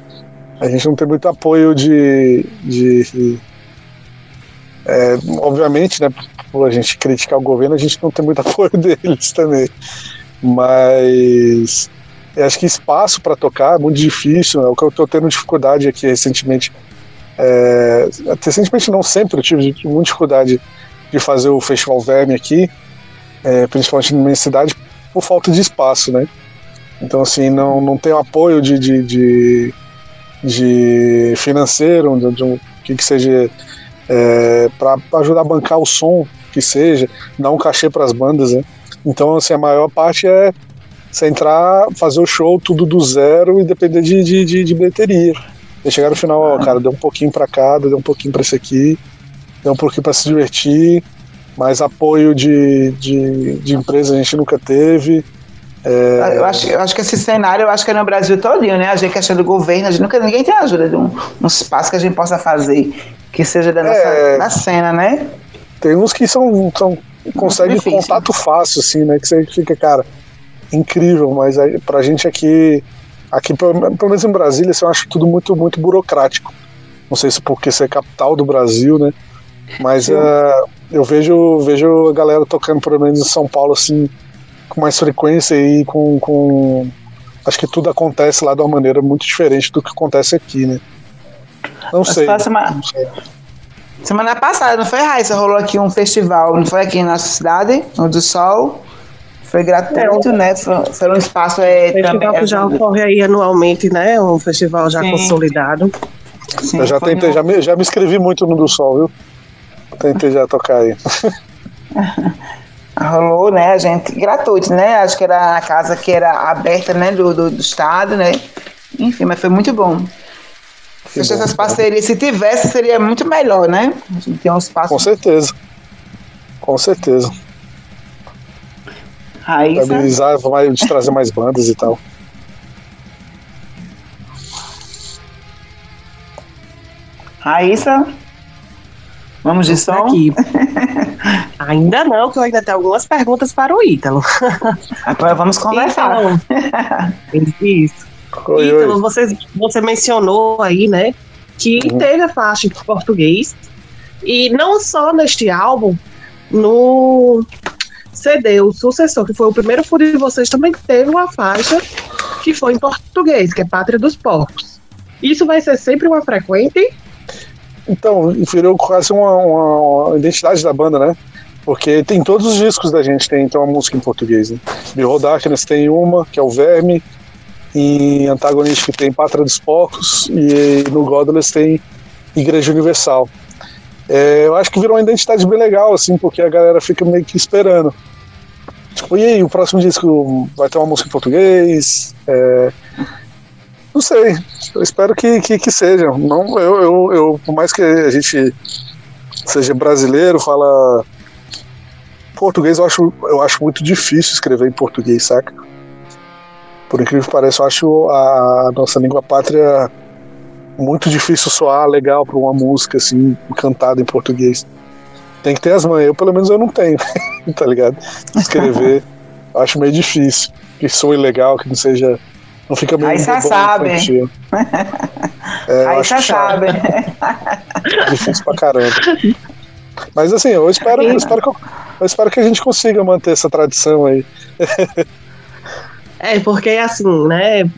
A gente não tem muito apoio de, de é, obviamente, né, por a gente criticar o governo, a gente não tem muito apoio deles também. Mas eu acho que espaço para tocar é muito difícil. É o que eu estou tendo dificuldade aqui recentemente. É, recentemente, não sempre, eu tive muita dificuldade de fazer o Festival Verme aqui, é, principalmente na minha cidade, por falta de espaço, né? Então, assim, não, não tem apoio de, de, de, de financeiro, de, de um que, que seja é, para ajudar a bancar o som que seja, dar um cachê para as bandas, né? Então, assim, a maior parte é você entrar, fazer o show tudo do zero e depender de, de, de, de bilheteria. E chegar no final, ó, cara, deu um pouquinho para cada, deu um pouquinho para esse aqui, deu um pouquinho para se divertir, mas apoio de, de, de empresa a gente nunca teve. É... Eu, acho, eu acho que esse cenário, eu acho que é no Brasil todinho, né? A gente questão do governo, a gente nunca, ninguém tem ajuda de um, um espaço que a gente possa fazer que seja da nossa é, da cena, né? Tem uns que são, são conseguem contato fácil, assim, né? Que você fica, cara, incrível, mas aí, pra gente aqui, aqui pelo, menos em Brasília, assim, eu acho tudo muito, muito burocrático. Não sei se porque você é capital do Brasil, né? Mas uh, eu vejo, vejo a galera tocando, pelo menos em São Paulo, assim, com mais frequência e com, com. Acho que tudo acontece lá de uma maneira muito diferente do que acontece aqui, né? Não Mas sei. semana- Não sei. Semana passada, não foi, Raíssa? Rolou aqui um festival, não foi aqui na nossa cidade, no do Sol. Foi gratuito, né? Foi, foi um espaço é, Festival também. que já ocorre aí anualmente, né? Um festival já Sim. consolidado. sim, Eu já tentei, no- já me, já me inscrevi muito no do Sol, viu? Tentei já tocar aí. Rolou, né? A gente. Gratuito, né? Acho que era a casa que era aberta, né? Do, do, do estado, né? Enfim, mas foi muito bom. Fechar bom, essas parcerias, se tivesse, seria muito melhor, né? A gente tem um espaço. Com certeza. Com certeza. Raíssa. Vai de trazer mais bandas e tal. Raíssa. Vamos de som? Aqui. ainda não, que eu ainda tenho algumas perguntas para o Ítalo. Agora vamos conversar. Então, isso. Oi, Ítalo, oi. você, você mencionou aí, né, que Uhum. teve a faixa em português. E não só neste álbum, no CD, o sucessor, que foi o primeiro furo de vocês, também teve uma faixa que foi em português, que é Pátria dos Porcos. Isso vai ser sempre uma frequente? Então, virou quase uma, uma- uma identidade da banda, né? Porque tem todos os discos da gente, tem então uma música em português. Né? Behold Darkness tem uma, que é o Verme, em que tem Pátria dos Porcos, e no Godless tem Igreja Universal. É, eu acho que virou uma identidade bem legal, assim, porque a galera fica meio que esperando. Tipo, e aí, o próximo disco vai ter uma música em português? É, não sei, eu espero que, que, que seja. Não, eu, eu, eu, por mais que a gente seja brasileiro, fala português, eu acho, eu acho muito difícil escrever em português, saca? Por incrível que pareça, eu acho a nossa língua pátria muito difícil soar legal para uma música assim, cantada em português. Tem que ter as manhas, eu pelo menos eu não tenho, tá ligado? Escrever, acho meio difícil. Que soe legal, que não seja. Não fica meio. Aí cê bobão, sabe. É, Aí você chato. sabe. Difícil pra caramba. Mas assim, eu espero, eu espero, que, eu, eu espero que a gente consiga manter essa tradição aí. É, porque assim, né,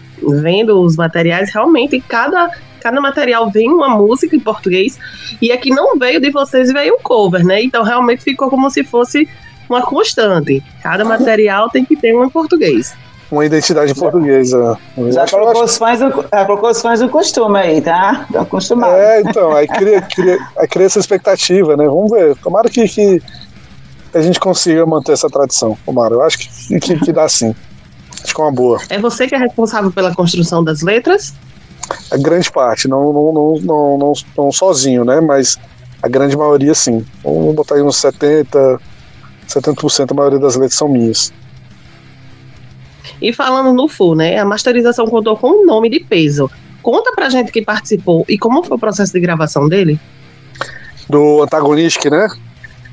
vendo os materiais, realmente cada, cada material vem uma música em português, e aqui não veio de vocês, veio um cover, né? Então realmente ficou como se fosse uma constante. Cada material tem que ter um em português. Uma identidade portuguesa. Já acho- colocou, acho- os fãs do, já colocou os fãs do costume aí, tá? Tá acostumado. É, então, aí cria, cria, aí cria essa expectativa, né? Vamos ver. Tomara que, que a gente consiga manter essa tradição. Tomara. Eu acho que, que, que dá sim. Acho que é uma boa. É você que é responsável pela construção das letras? A grande parte, não, não, não, não, não, não sozinho, né? Mas a grande maioria sim. Vamos botar aí uns 70%, 70% a maioria das letras são minhas. E falando no FU, né? A masterização contou com um nome de peso. Conta pra gente que participou e como foi o processo de gravação dele? Do Antagonistic, né?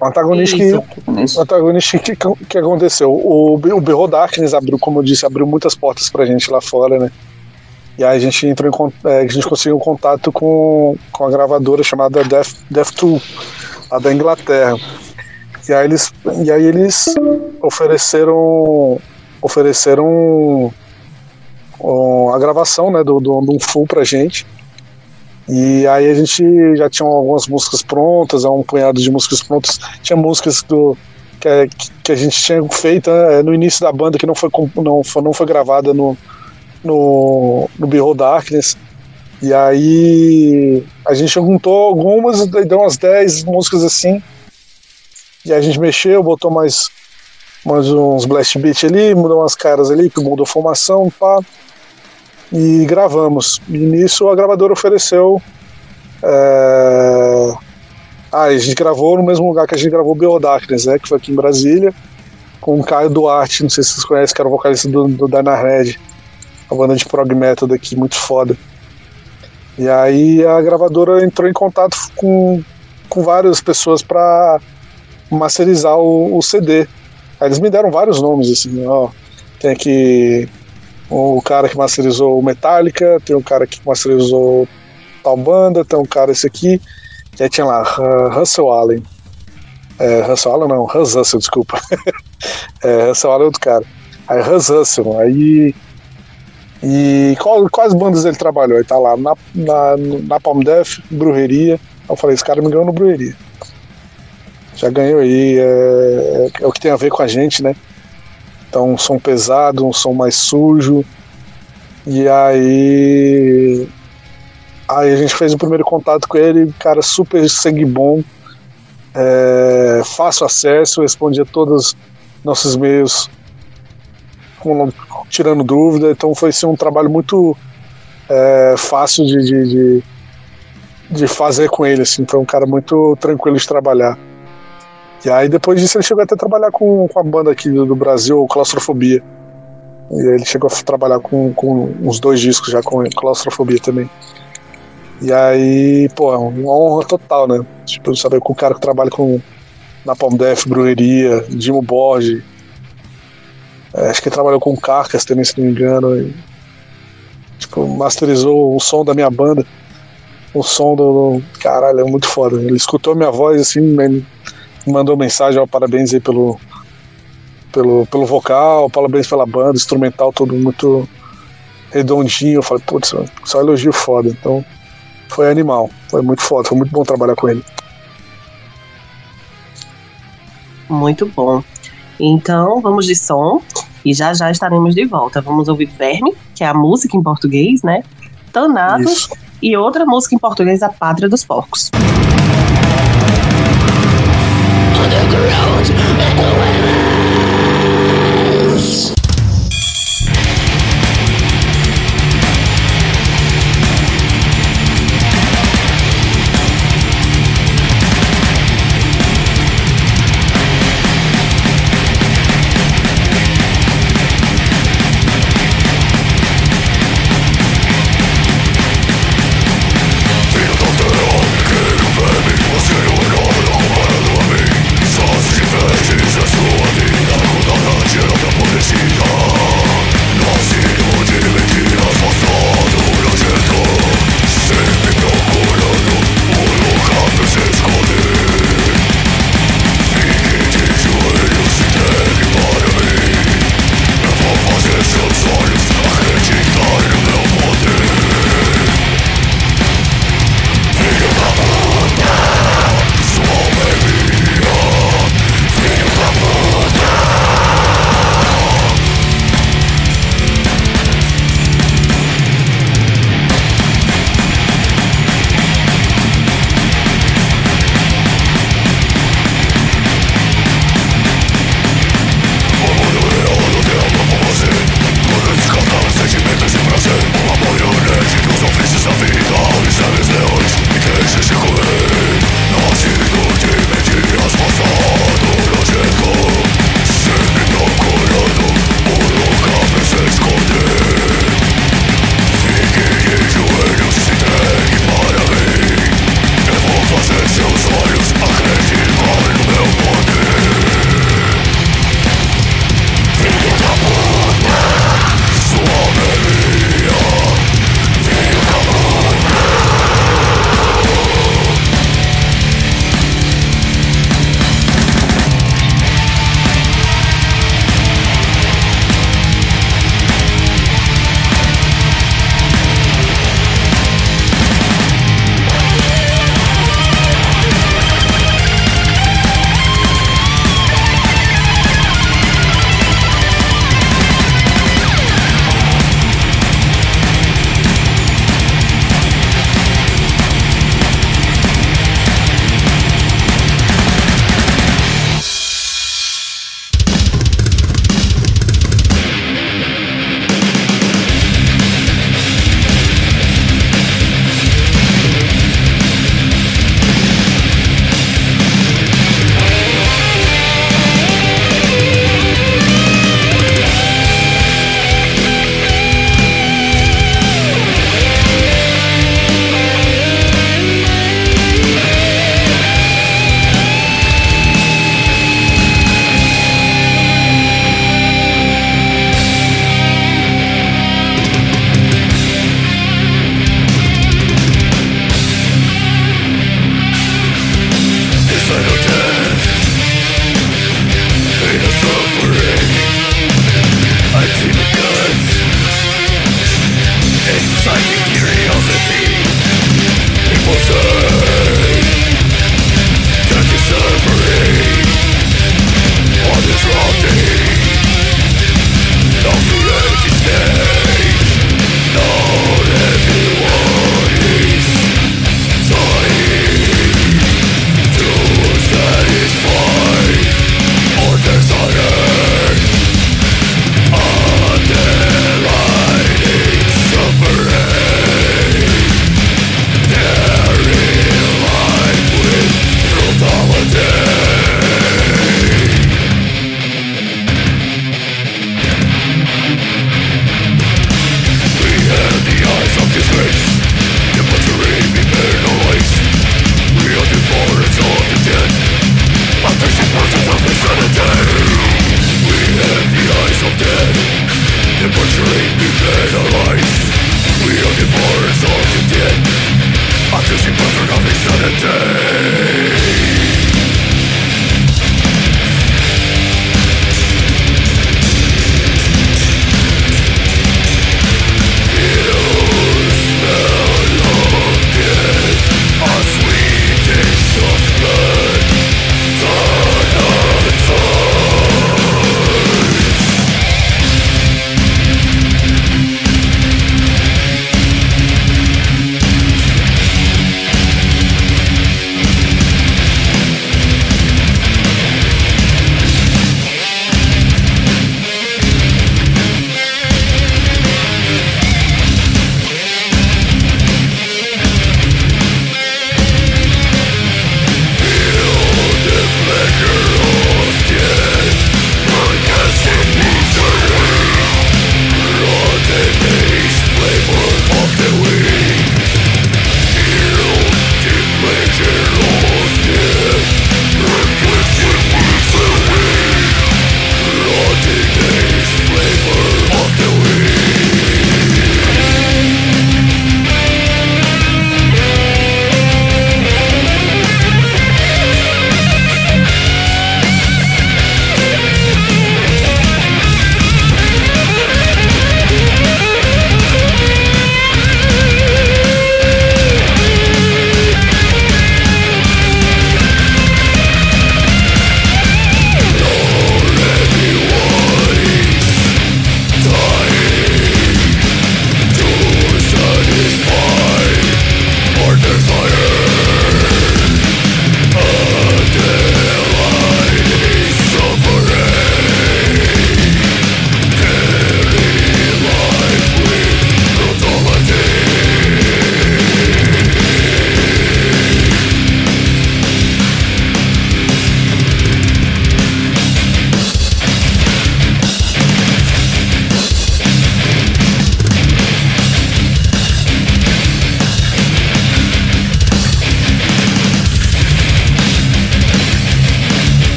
O Antagonistic, Isso. o Antagonistic que, que, que aconteceu? O, o Behold Darkness abriu, como eu disse, abriu muitas portas pra gente lá fora, né? E aí a gente entrou em é, a gente conseguiu um contato com, com a gravadora chamada Death, Death Tool, lá da Inglaterra. E aí eles, e aí eles ofereceram ofereceram um, a gravação né, do, do, de um full pra gente. E aí a gente já tinha algumas músicas prontas, um punhado de músicas prontas. Tinha músicas do, que, que a gente tinha feito né, no início da banda que não foi, não foi, não foi gravada no, no, no Behold Darkness. E aí a gente juntou algumas, deu umas 10 músicas assim. E a gente mexeu, botou mais, mais uns blast beat ali, mudou umas caras ali, que mudou formação, pá. E gravamos. E nisso a gravadora ofereceu. é, Ah, a gente gravou no mesmo lugar que a gente gravou Behold Darkness, né? Que foi aqui em Brasília, com o Caio Duarte, não sei se vocês conhecem, que era o vocalista do, do Dyna Red, a banda de prog metal daqui, muito foda. E aí a gravadora entrou em contato com, com várias pessoas para masterizar o, o CD. Aí eles me deram vários nomes, assim, ó. Tem aqui o cara que masterizou Metallica, tem um cara que masterizou tal banda, tem um cara esse aqui. E aí tinha lá, Russell Allen. É, Russell Allen não, Hans Russell, desculpa. É, essa hora é outro cara. Aí Hans Russell, aí. E qual, quais bandas ele trabalhou? Ele tá lá na, na, na Palm Death, Brujeria. Aí eu falei, esse cara me ganhou no Brujeria. Já ganhou aí, é, é, é o que tem a ver com a gente, né? Então, um som pesado, um som mais sujo. E aí. Aí a gente fez o primeiro contato com ele, cara super sangue bom, é, fácil acesso, respondia todos nossos e-mails com, tirando dúvida, então foi assim, um trabalho muito é, fácil de, de, de, de, fazer com ele, assim, foi um cara muito tranquilo de trabalhar. E aí depois disso ele chegou até a trabalhar com, com a banda aqui do, Brasil, Claustrofobia. E ele chegou a trabalhar com, com uns dois discos já com Claustrofobia também. E aí, pô, é uma honra total, né? Tipo, saber com o cara que trabalha com Napalm Death, Brujeria, Dimo Borges. É, acho que ele trabalhou com Carcas também, se não me engano. E, tipo, masterizou o som da minha banda. O som do. Caralho, é muito foda. Ele escutou minha voz assim, mandou mensagem, ó, parabéns aí pelo, pelo, pelo vocal, parabéns pela banda, instrumental, todo muito redondinho. Eu falei, putz, só elogio foda. Então, foi animal. Foi muito foda, foi muito bom trabalhar com ele. Muito bom. Então, vamos de som e já já estaremos de volta. Vamos ouvir Verme, que é a música em português, né? Tanatos e outra música em português, A Pátria dos Porcos. Underground, Jesus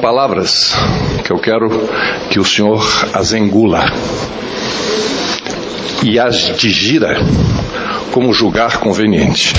palavras que eu quero que o senhor as engula e as digira como julgar conveniente.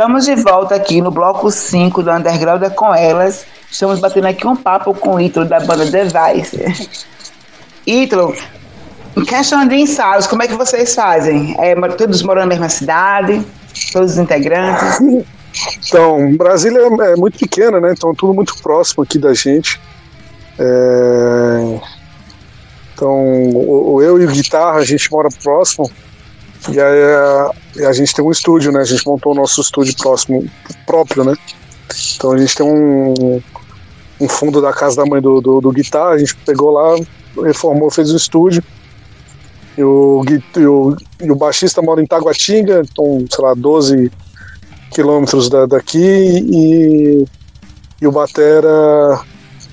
Estamos de volta aqui no bloco 5 do Underground é com elas. Estamos batendo aqui um papo com o Ítalo da banda Device. Ítalo, questão de ensaios, como é que vocês fazem? É, todos moram na mesma cidade? Todos os integrantes? Então, Brasília é, é muito pequena, né? Então, tudo muito próximo aqui da gente. É... Então, eu e o Guitarra, a gente mora próximo. E aí a, a, gente tem um estúdio, né? A gente montou o nosso estúdio próximo, próprio, né? Então a gente tem um, um fundo da casa da mãe do, do, do guitarra, a gente pegou lá, reformou, fez o estúdio. E o, e o, e o baixista mora em Taguatinga, então, sei lá, 12 quilômetros da, daqui, e, e o batera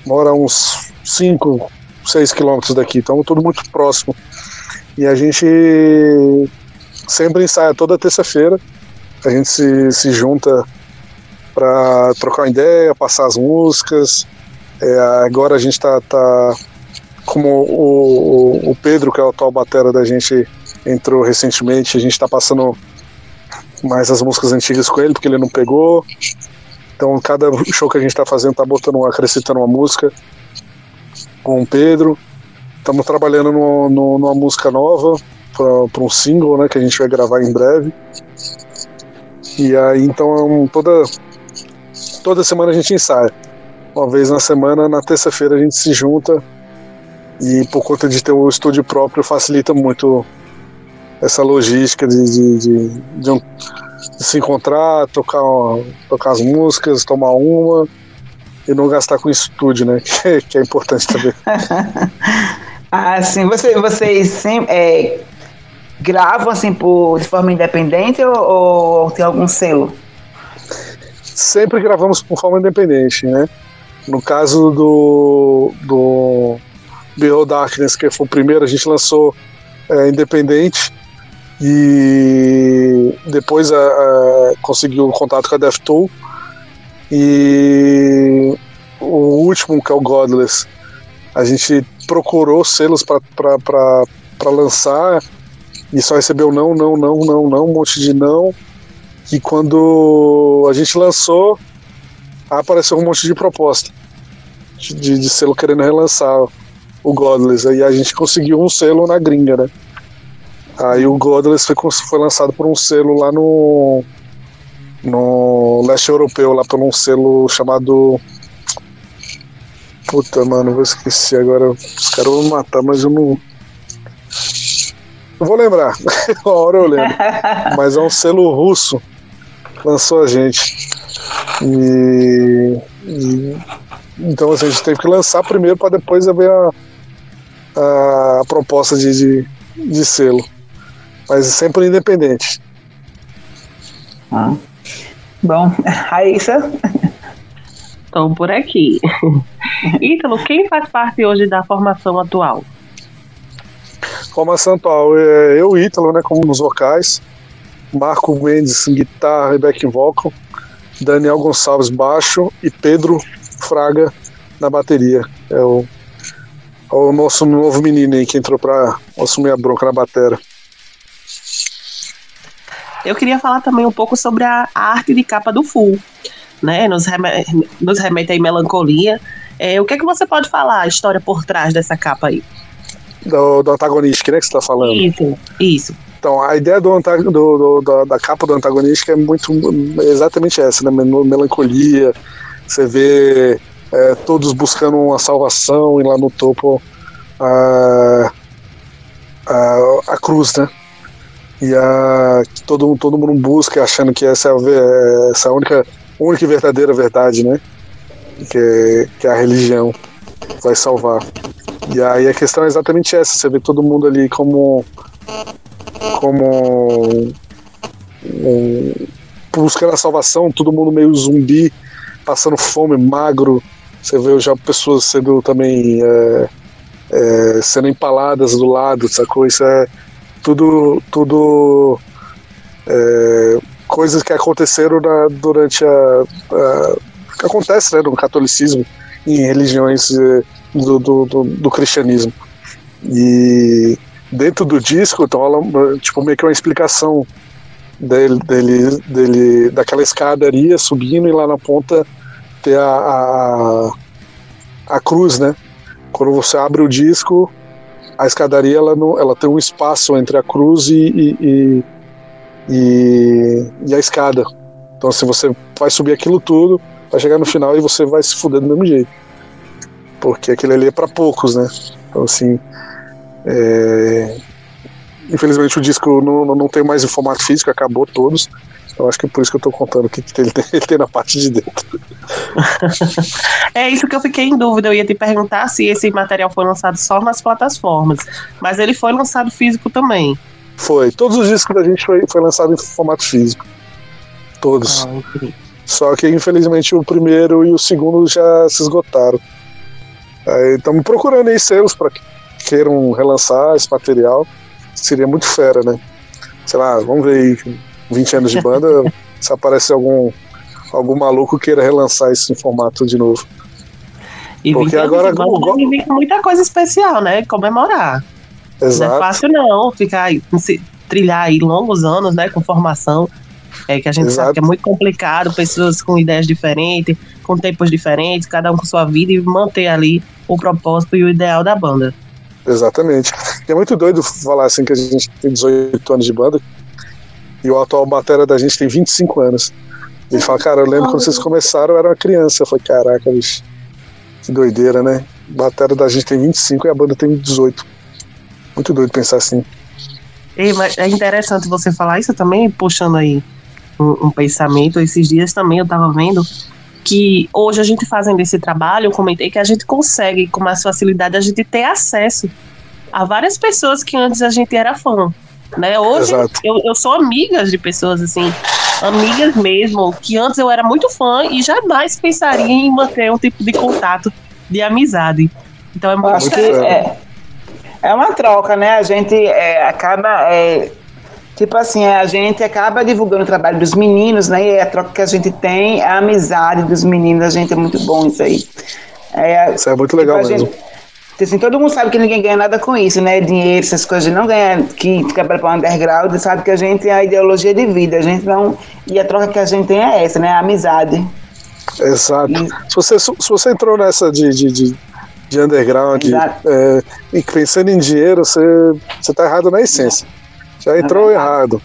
mora uns 5, 6 quilômetros daqui, então tudo muito próximo. E a gente sempre ensaia toda terça-feira, a gente se, se junta para trocar uma ideia, passar as músicas. É, agora a gente está tá, como o, o, Pedro, que é o atual batera da gente, entrou recentemente, a gente está passando mais as músicas antigas com ele, porque ele não pegou. Então, cada show que a gente está fazendo está botando, acrescentando uma música com o Pedro. Estamos trabalhando no, no, numa música nova para um single, né, que a gente vai gravar em breve. E aí, então, toda toda semana a gente ensaia. Uma vez na semana, na terça-feira a gente se junta e por conta de ter o estúdio próprio facilita muito essa logística de, de, de, de, um, de se encontrar, tocar, tocar as músicas, tomar uma e não gastar com estúdio, né? Que, que é importante também. ah, sim. Você, vocês sim, é, gravam assim por, de forma independente ou, ou tem algum selo? Sempre gravamos por forma independente, né? No caso do, do Behold Darkness, que foi o primeiro, a gente lançou é, independente e depois a, é, a, é, conseguiu contato com a DevTool e o último, que é o Godless, a gente procurou selos para lançar e só recebeu não, não, não, não, não, um monte de não. E quando a gente lançou, apareceu um monte de proposta de, de selo querendo relançar o Godless. Aí a gente conseguiu um selo na gringa, né? Aí o Godless foi, foi lançado por um selo lá no no leste europeu, lá por um selo chamado. Puta, mano, vou esquecer agora. Os caras vão me matar, mas eu não. Vou lembrar, uma hora eu lembro. mas é um selo russo que lançou a gente. E, e então assim, a gente teve que lançar primeiro para depois ver a, a, proposta de, de, de, selo. Mas sempre independente. Ah. Bom, Raíssa. Estou por aqui. Ítalo, quem faz parte hoje da formação atual? Formação atual é eu, Ítalo, né, como nos vocais, Marco Mendes, guitarra e back vocal, Daniel Gonçalves, baixo e Pedro Fraga na bateria. É o, é o nosso novo menino aí que entrou para assumir a bronca na bateria. Eu queria falar também um pouco sobre a, arte de capa do Full, né? Nos, remete, nos remete aí melancolia. É, o que é que você pode falar, a história por trás dessa capa aí? Do, do antagonista, né, que você está falando? Isso, isso. Então, a ideia do, do, do, da, da capa do antagonista é muito exatamente essa, né? Melancolia. Você vê é, todos buscando uma salvação e lá no topo a, a, a cruz, né? e a, todo, todo mundo busca achando que essa é a, essa é a única, única e verdadeira verdade, né? Que, que a religião vai salvar. E aí a questão é exatamente essa: você vê todo mundo ali como. como. Um, buscando a salvação, todo mundo meio zumbi, passando fome, magro. Você vê já pessoas sendo também. É, é, sendo empaladas do lado, sacou? Isso é tudo, tudo é, coisas que aconteceram na, durante a, a, que acontece né, no catolicismo em religiões é, do, do, do, do, cristianismo e dentro do disco então tipo meio que uma explicação dele, dele, dele daquela escadaria subindo e lá na ponta ter a, a, a cruz né quando você abre o disco a escadaria ela, não, ela tem um espaço entre a cruz e, e, e, e, a escada. Então, se você vai subir aquilo tudo, vai chegar no final e você vai se fuder do mesmo jeito. Porque aquele ali é para poucos, né? Então, assim. É... Infelizmente, o disco não, não tem mais em formato físico, acabou todos. Eu acho que é por isso que eu tô contando o que, que ele, tem, ele tem na parte de dentro. é isso que eu fiquei em dúvida. Eu ia te perguntar se esse material foi lançado só nas plataformas. Mas ele foi lançado físico também. Foi. Todos os discos da gente foi, foi lançado em formato físico. Todos. Ah, só que infelizmente o primeiro e o segundo já se esgotaram. Estamos procurando aí selos para que queiram relançar esse material. Seria muito fera, né? Sei lá, vamos ver aí, 20 anos de banda, se aparecer algum, algum maluco queira relançar isso em formato de novo. E Porque 20 anos agora- de banda vir com muita coisa especial, né? Comemorar. Não é Exato. fácil não ficar trilhar aí longos anos, né, com formação. É que a gente Exato. sabe que é muito complicado, pessoas com ideias diferentes, com tempos diferentes, cada um com sua vida e manter ali o propósito e o ideal da banda. Exatamente. E é muito doido falar assim que a gente tem 18 anos de banda e o atual batera da gente tem 25 anos. Ele fala, cara, eu lembro quando vocês começaram, eu era uma criança. Eu falei, caraca, bicho, que doideira, né? Batera da gente tem 25 e a banda tem 18. Muito doido pensar assim. Ei, mas é interessante você falar isso também, puxando aí um, um pensamento. Esses dias também eu tava vendo que hoje a gente fazendo esse trabalho, eu comentei que a gente consegue, com mais facilidade, a gente ter acesso a várias pessoas que antes a gente era fã. Né? Hoje eu, eu sou amiga de pessoas assim, amigas mesmo, que antes eu era muito fã e jamais pensaria em manter um tipo de contato de amizade. Então é muito acho que Muito é, é uma troca, né? A gente é, acaba. é, tipo assim, a gente acaba divulgando o trabalho dos meninos, né? E a troca que a gente tem, a amizade dos meninos, a gente é muito bom isso aí. É, Isso é muito legal tipo, a mesmo. gente- assim, todo mundo sabe que ninguém ganha nada com isso, né? Dinheiro, essas coisas. Não ganha, que trabalha para o underground, sabe que a gente tem a ideologia de vida. A gente não. E a troca que a gente tem é essa, né? A amizade. Exato. E- Se você, se você entrou nessa de, de, de, de underground é, e pensando em dinheiro, você, você tá errado na essência. Já entrou errado.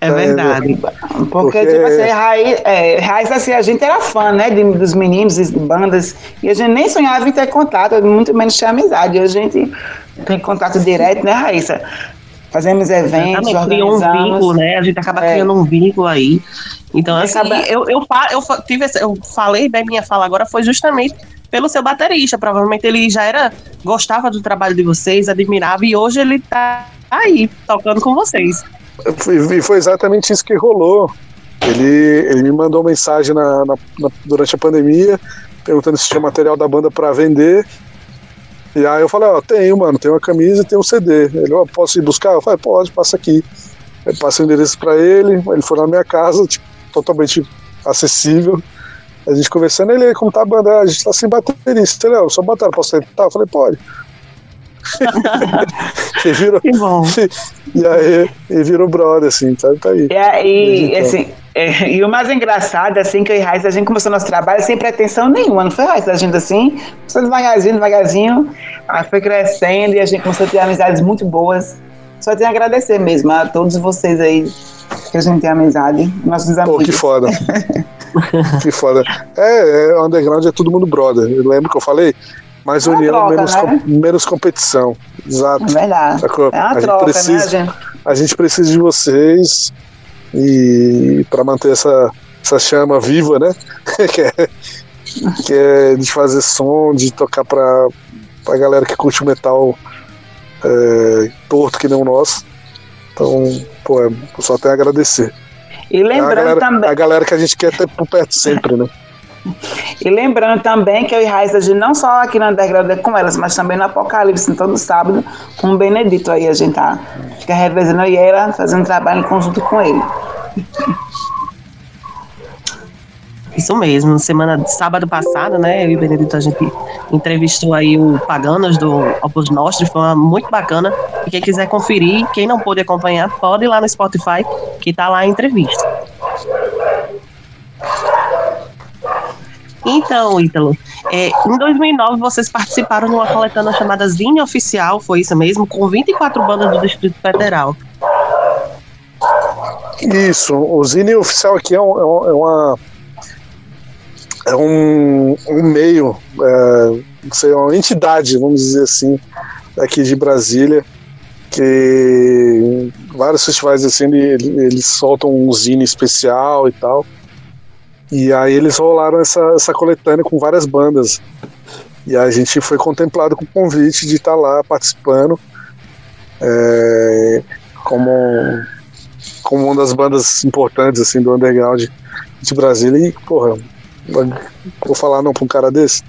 É verdade. Porque, Porque- tipo assim, raiz, é, raiz, assim, a gente era fã, né, de- dos meninos, de bandas, e a gente nem sonhava em ter contato, muito menos ter amizade. Hoje a gente tem contato direto, né, Raíssa? Fazemos eventos, Exatamente, criou um organizamos. vínculo, né? A gente acaba É. criando um vínculo aí. Então, E assim, acaba- eu, eu, eu, tive eu falei, né, minha fala agora foi justamente pelo seu baterista. Provavelmente ele já era, gostava do trabalho de vocês, admirava, e hoje ele tá aí, tocando com vocês. E foi exatamente isso que rolou. Ele, ele me mandou uma mensagem na, na- na- durante a pandemia, perguntando se tinha material da banda pra vender. E aí eu falei, ó, tenho, mano, tem uma camisa e tem um CD. Ele, ó, posso ir buscar? Eu falei, pode, passa aqui. Eu passei o endereço pra ele, ele foi na minha casa, tipo, totalmente acessível. A gente conversando, ele, como tá a banda? "Ah, A gente tá sem. Ele, ó, só bateram, posso tentar? Eu falei, pode. e virou, Que bom. e aí, e virou brother, assim, tá, tá aí. E, aí, Então. assim, é, e o mais engraçado, assim, que eu e Raíssa, a gente começou nosso trabalho sem pretensão nenhuma, não foi, Raíssa? A gente, assim, começou devagarzinho, devagarzinho, aí foi crescendo e a gente começou a ter amizades muito boas. Só tenho a agradecer mesmo a todos vocês aí que a gente tem amizade, nossos Pô, amigos. que foda. que foda. É, é, underground é todo mundo brother. Eu lembro que eu falei? Mais É união, troca, menos, né? com- menos competição. Exato. É verdade. Sacou? É uma a, gente troca, né, precisa, gente? a gente precisa de vocês e para manter essa, essa chama viva, né? que, é, que é de fazer som, de tocar pra, pra galera que curte o metal é, torto que nem o nosso. Então, pô, é, eu só tenho a agradecer. E É a lembrando galera, também. a galera que a gente quer ter por perto sempre, né? E lembrando também que eu e Raíssa, a gente não só aqui no Underground é com elas, mas também no Apocalipse, todo sábado, com o Benedito aí, a gente tá, fica revezando e ela, fazendo trabalho em conjunto com ele. Isso mesmo, semana sábado passado, né? Eu e o Benedito a gente entrevistou aí o Paganos do Opus Nostri, foi uma, muito bacana. E quem quiser conferir, quem não pôde acompanhar, pode ir lá no Spotify, que tá lá a entrevista. Então, Ítalo, é, em 2009 vocês participaram de uma coletânea chamada Zine Oficial, foi isso mesmo, com 24 bandas do Distrito Federal. Isso, o Zine oficial aqui é, um- é um- é uma. É um, um meio, é, não sei, uma entidade, vamos dizer assim, aqui de Brasília, que vários festivais assim, ele- eles soltam um Zine especial e tal. E aí eles rolaram essa, essa coletânea com várias bandas. E a gente foi contemplado com o convite de estar lá participando é, como como uma das bandas importantes assim do underground de Brasília e porra vou falar não pra um cara desse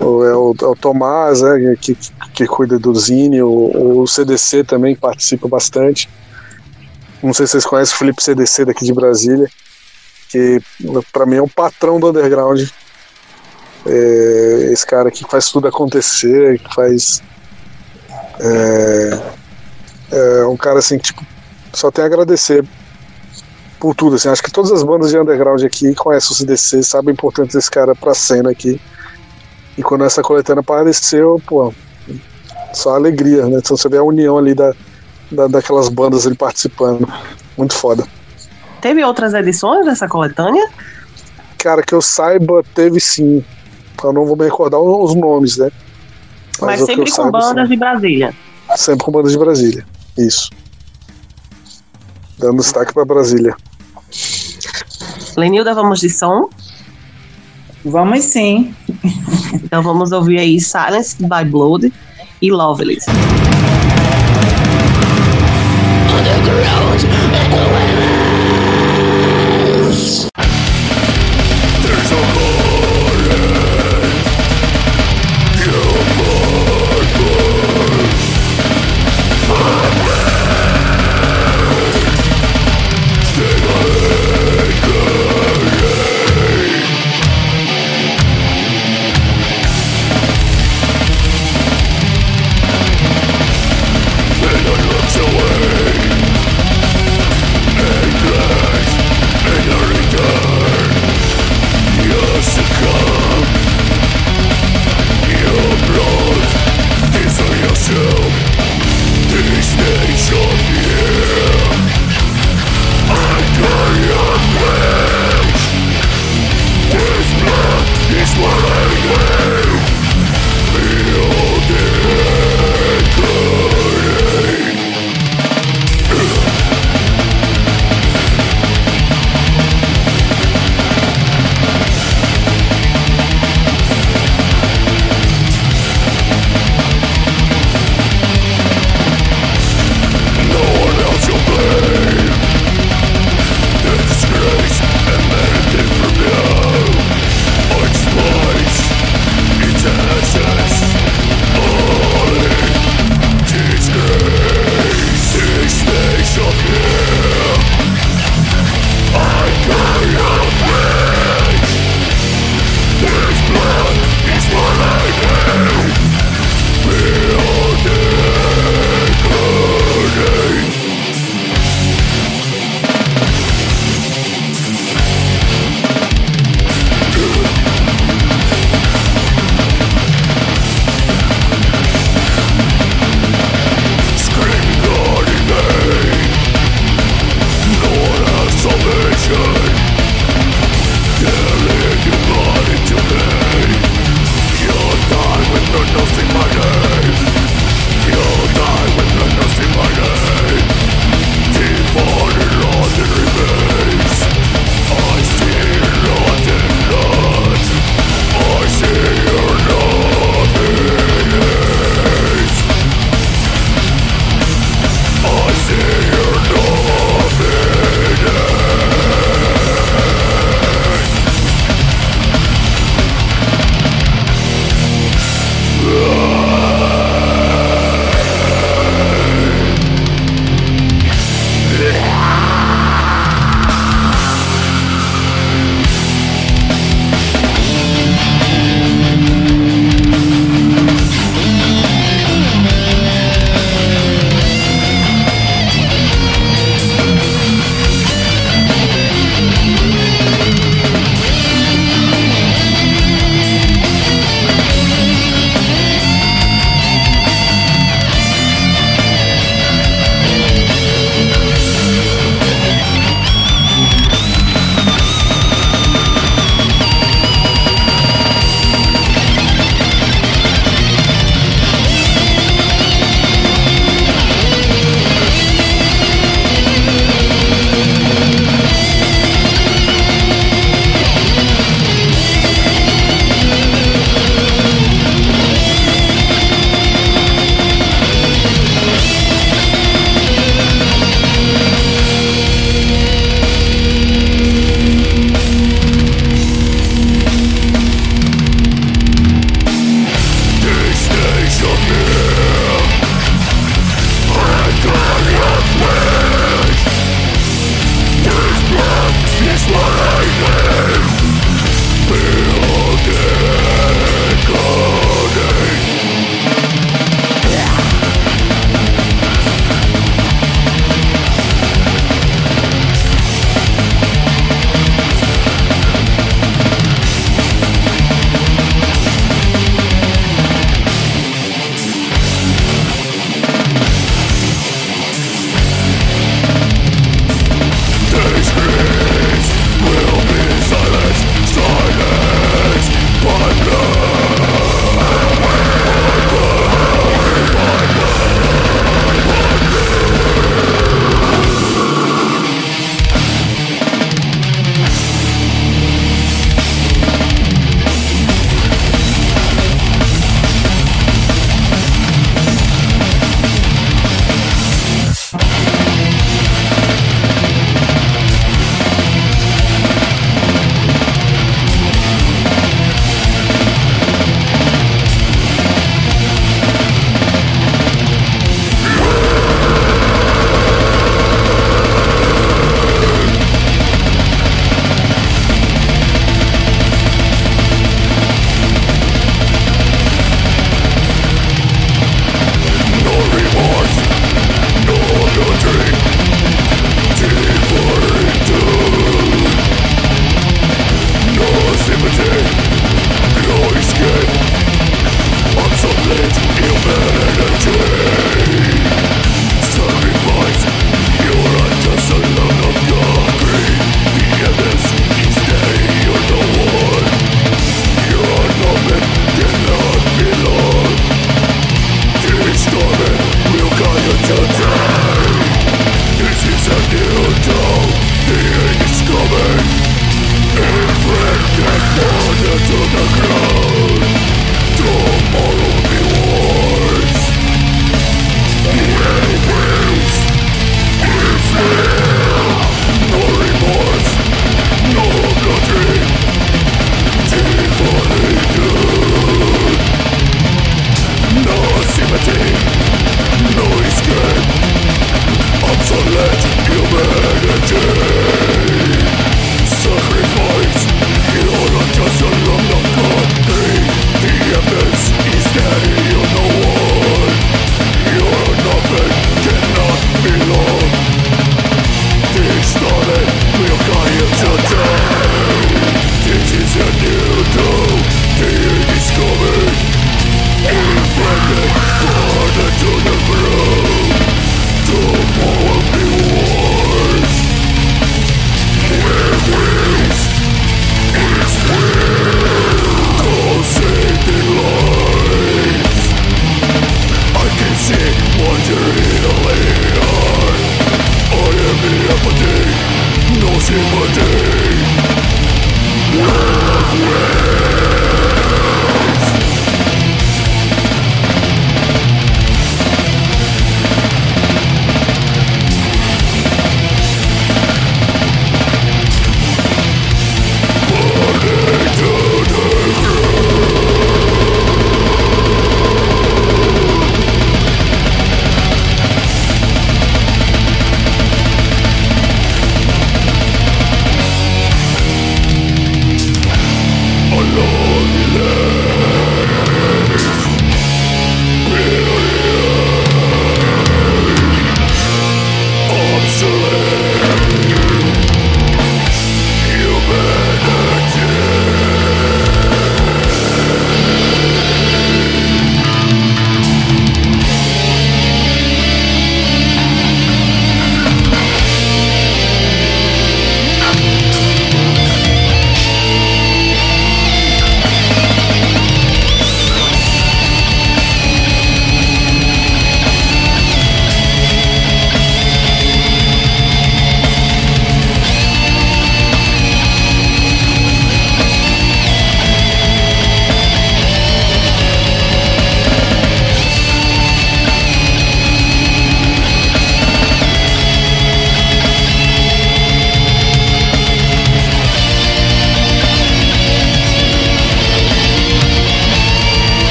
é, o, é o Tomás, né, que, que cuida do Zine, o, o CDC também participa bastante. Não sei se vocês conhecem o Felipe CDC daqui de Brasília, que para mim é um patrão do underground. É, esse cara que faz tudo acontecer, que faz. É, é um cara assim tipo, só tem a agradecer por tudo. Assim. Acho que todas as bandas de underground aqui conhecem o CDC, sabem a importância desse cara pra cena aqui. E quando essa coletânea apareceu, pô, só alegria, né? Então você vê a união ali da, da, daquelas bandas ali participando. Muito foda. Teve outras edições dessa coletânea? Cara, que eu saiba, teve sim. Eu não vou me recordar os nomes, né? Mas, Mas sempre com saiba, bandas sim. de Brasília. Sempre com bandas de Brasília. Isso. Dando destaque para Brasília. Lenilda, vamos de som? Vamos sim. Então vamos ouvir aí Silence by Blood e Loveless.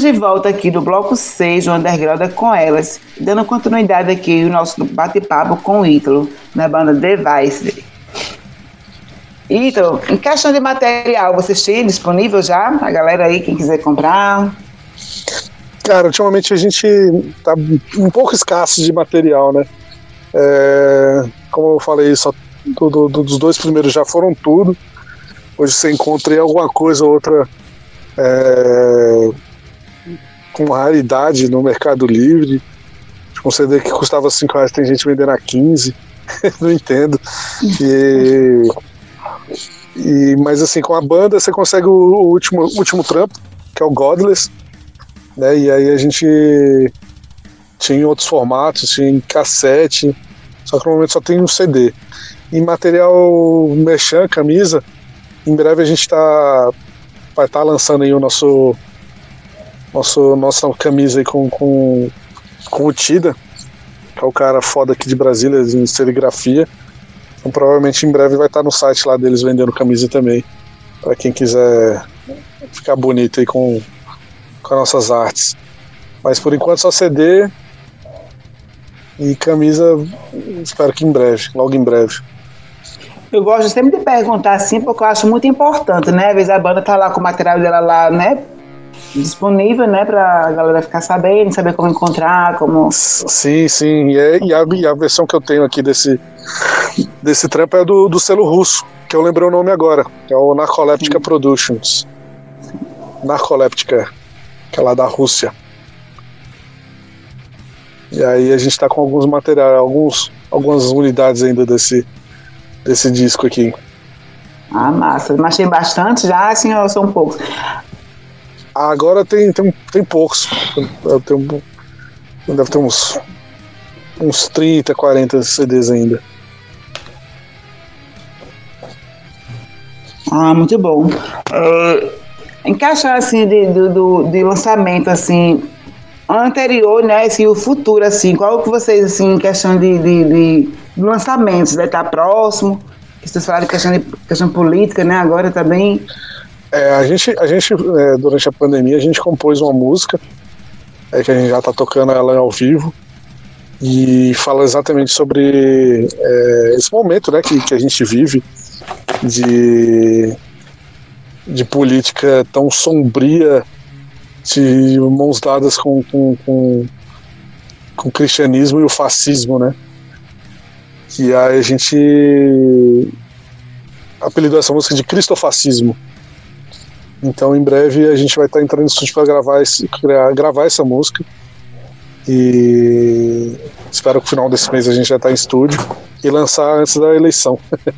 Estamos de volta aqui do bloco 6 do Underground com elas, dando continuidade aqui ao nosso bate-papo com o Ítalo, na banda Device. Ítalo, em questão de material, vocês têm disponível já? A galera aí, quem quiser comprar? Cara, ultimamente a gente tá um pouco escasso de material, né? É, como eu falei, só do, do, dos dois primeiros já foram tudo. Hoje você encontrei alguma coisa ou outra é, com raridade no Mercado Livre. Um CD que custava 5 reais, tem gente vendendo a 15. Não entendo. E, e, mas assim, com a banda você consegue o, o último, último trampo, que é o Godless. Né? E aí a gente tinha outros formatos, tinha cassete, só que no momento só tem um CD. Em material merchan, camisa, em breve a gente tá, vai estar tá lançando aí o nosso nosso, nossa camisa aí com, com, com o Tida, que é o cara foda aqui de Brasília em serigrafia. Então provavelmente em breve vai estar no site lá deles vendendo camisa também. para quem quiser ficar bonito aí com, com as nossas artes. Mas por enquanto só CD e camisa, espero que em breve, logo em breve. Eu gosto sempre de perguntar assim, porque eu acho muito importante, né? Às vezes a banda tá lá com o material dela lá, né? Disponível, né, para a galera ficar sabendo, saber como encontrar, como. Sim, sim. E, é, e, a, e, a, versão que eu tenho aqui desse, desse trampo é do, do selo russo, que eu lembrei o nome agora. É o Narcoleptica sim. Productions. Narcoleptica, que é lá da Rússia. E aí a gente está com alguns materiais, alguns, algumas unidades ainda desse, desse disco aqui. Ah, massa. Mas tem bastante já, assim, ou são poucos? Agora tem, tem, tem poucos. Tenho, deve ter uns, uns 30, 40 CDs ainda. Ah, muito bom. Uh, encaixa assim de, do, de lançamento assim anterior, né? Assim, o futuro, assim, qual que vocês, assim, em questão de, de, de lançamentos, vai estar próximo? Vocês falaram de questão, de questão política, né? Agora também. Tá é, a gente, a gente é, durante a pandemia, a gente compôs uma música é, que a gente já está tocando ela ao vivo e fala exatamente sobre é, esse momento né, que, que a gente vive de, de política tão sombria, de mãos dadas com, com, com, com o cristianismo e o fascismo, né? E aí a gente apelidou essa música de cristofascismo. Então, em breve, a gente vai estar entrando no estúdio para gravar, esse, gravar essa música. E espero que no final desse mês a gente já está em estúdio e lançar antes da eleição.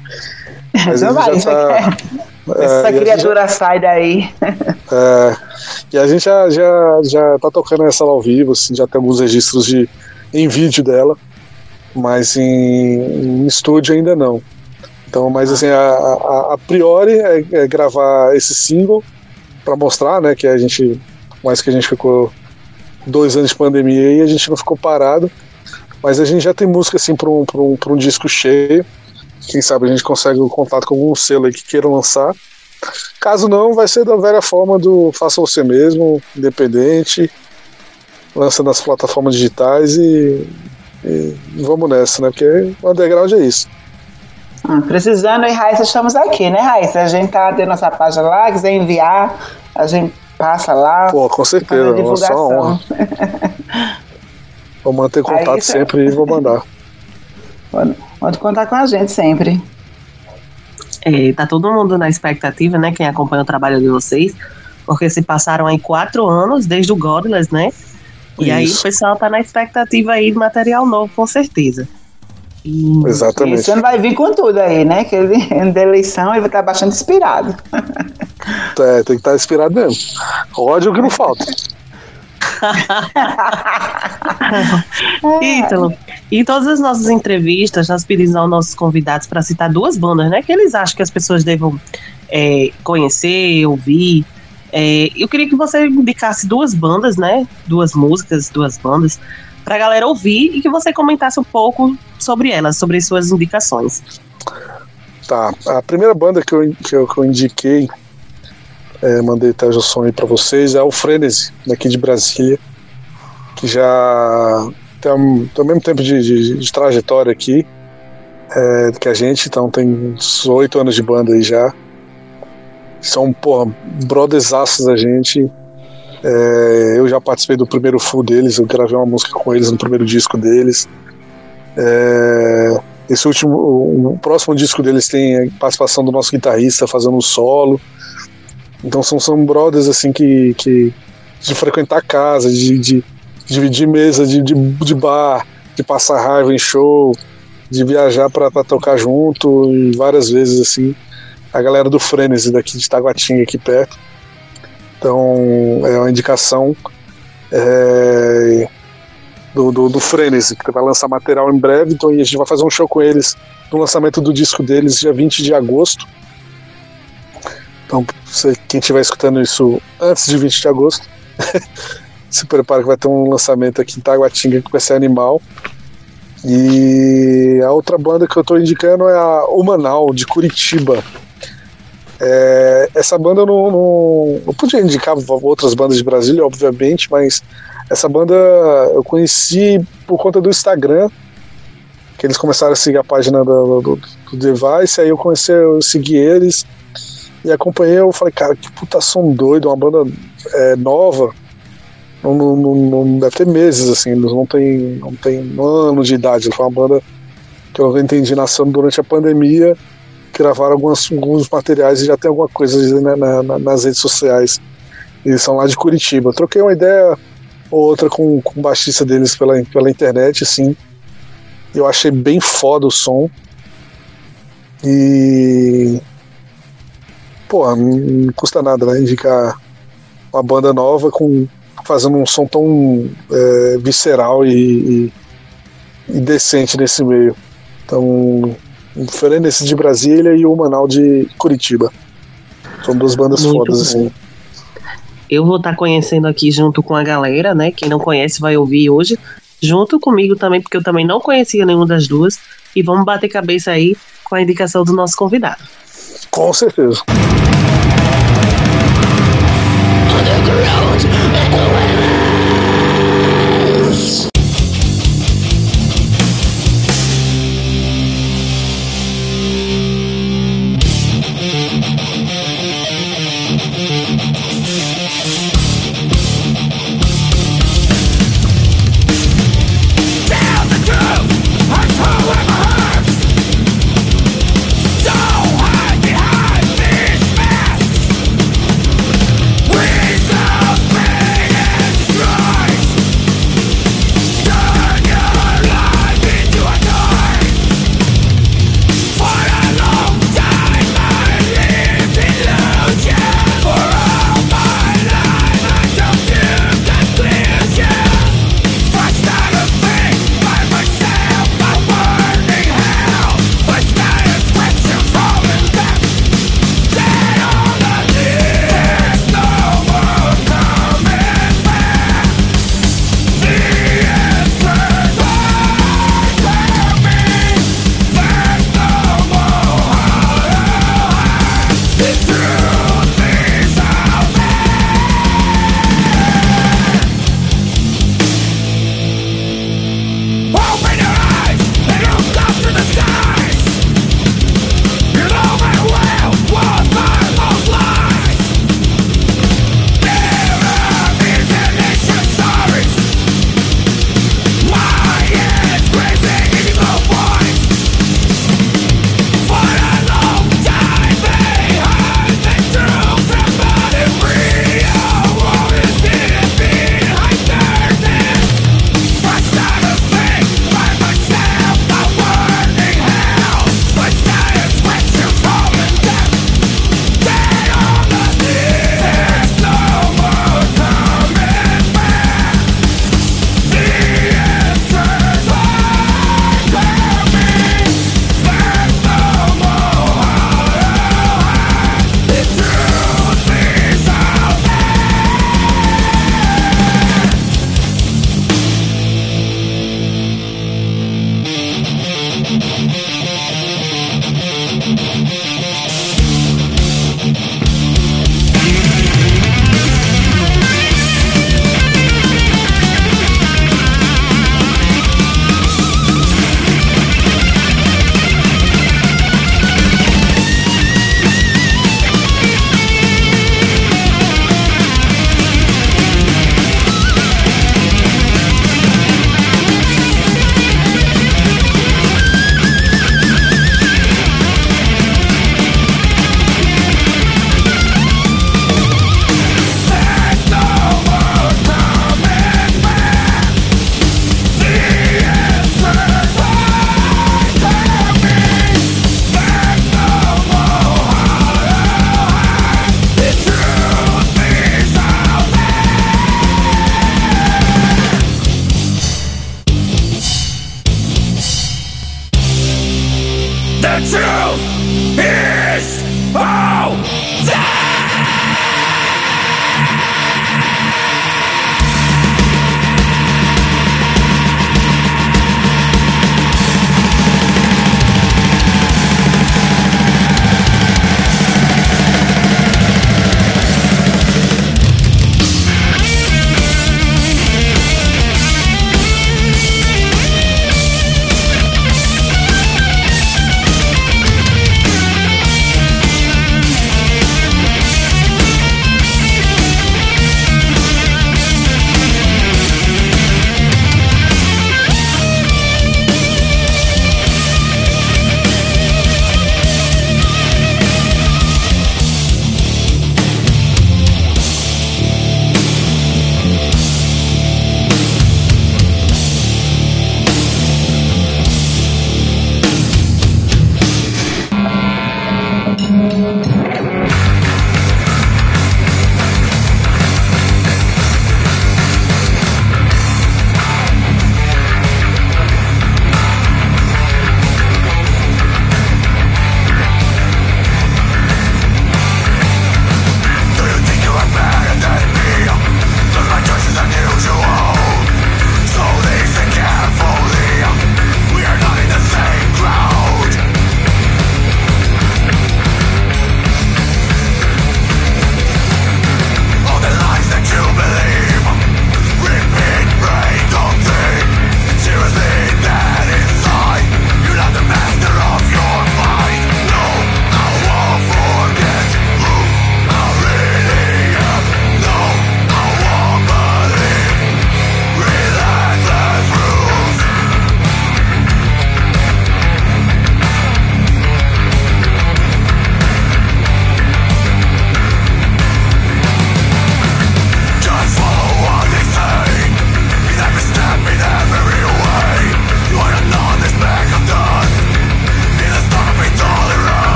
Mas Não vai, já tá, é, Essa criatura já, sai daí. É, e a gente já, já, já tá tocando essa ao vivo, assim, já tem alguns registros de, em vídeo dela, mas em, em estúdio ainda não. Então, mas assim, a, a, a priori é, é, gravar esse single para mostrar, né, que a gente, mais que a gente ficou dois anos de pandemia e a gente não ficou parado, mas a gente já tem música assim para um, um, um disco cheio. Quem sabe a gente consegue o um contato com algum selo aí que queira lançar. Caso não, vai ser da velha forma do faça você mesmo, independente, lança nas plataformas digitais e, e vamos nessa, né? Porque o underground é isso. Ah, precisando, e Raíssa, estamos aqui, né, Raíssa? A gente tá tendo nossa página lá, quiser enviar, a gente passa lá. Pô, com certeza, é só honra. vou manter contato Raíssa... sempre e vou mandar. Pode contar com a gente sempre. É, tá todo mundo na expectativa, né? Quem acompanha o trabalho de vocês, porque se passaram aí quatro anos desde o Godless, né? E Isso. aí o pessoal tá na expectativa aí de material novo, com certeza. E Exatamente. Esse ano vai vir com tudo aí, né? Que ele, da eleição ele vai estar bastante inspirado. É, tem que estar inspirado mesmo. Ódio que não falta. Ítalo, em todas as nossas entrevistas, nós pedimos aos nossos convidados para citar duas bandas, né? Que eles acham que as pessoas devam é, conhecer, ouvir. É, eu queria que você indicasse duas bandas, né? Duas músicas, duas bandas para a galera ouvir e que você comentasse um pouco sobre elas, sobre suas indicações. Tá, a primeira banda que eu, que eu, que eu indiquei é, mandei até o som aí para vocês, é o Frenesi, daqui de Brasília, que já tem, tem o mesmo tempo de, de, de trajetória aqui é, que a gente, então tem uns oito anos de banda aí já. São, porra, brothersaços da gente. É, eu já participei do primeiro full deles, eu gravei uma música com eles no primeiro disco deles. É, esse último, o, próximo disco deles tem participação do nosso guitarrista fazendo um solo. Então são, são brothers assim que, que de frequentar casa, de, de, dividir mesa de, de, de, bar, de passar raiva em show, de viajar para tocar junto e várias vezes assim. A galera do Frenesi daqui de Taguatinga aqui perto. Então é uma indicação é, do, do, do Frenesi, que vai lançar material em breve. Então a gente vai fazer um show com eles no lançamento do disco deles, dia 20 de agosto. Então, quem estiver escutando isso antes de 20 de agosto, se prepara que vai ter um lançamento aqui em Taguatinga que vai ser animal. E a outra banda que eu estou indicando é a Humanal, de Curitiba. É, essa banda eu não, não, não podia indicar outras bandas de Brasília, obviamente, mas essa banda eu conheci por conta do Instagram, que eles começaram a seguir a página do, do, do Device, aí eu comecei a seguir eles e acompanhei, eu falei, cara, que puta som doido, uma banda é, nova, não, não, não, deve ter meses, assim, eles não tem, não tem anos de idade, foi uma banda que eu entendi nascendo durante a pandemia, gravaram algumas, alguns materiais e já tem alguma coisa na, na, nas redes sociais. Eles são lá de Curitiba. Eu troquei uma ideia ou outra com, com o baixista deles pela, pela internet, assim. Eu achei bem foda o som. E pô, não custa nada, né? Indicar uma banda nova com fazendo um som tão é, visceral e, e, e, decente nesse meio. Então, o Fernandes de Brasília e o Manal de Curitiba. São duas bandas Muito fodas, assim. Eu vou estar tá conhecendo aqui junto com a galera, né? Quem não conhece vai ouvir hoje. Junto comigo também, porque eu também não conhecia nenhuma das duas. E vamos bater cabeça aí com a indicação do nosso convidado. Com certeza. Underground,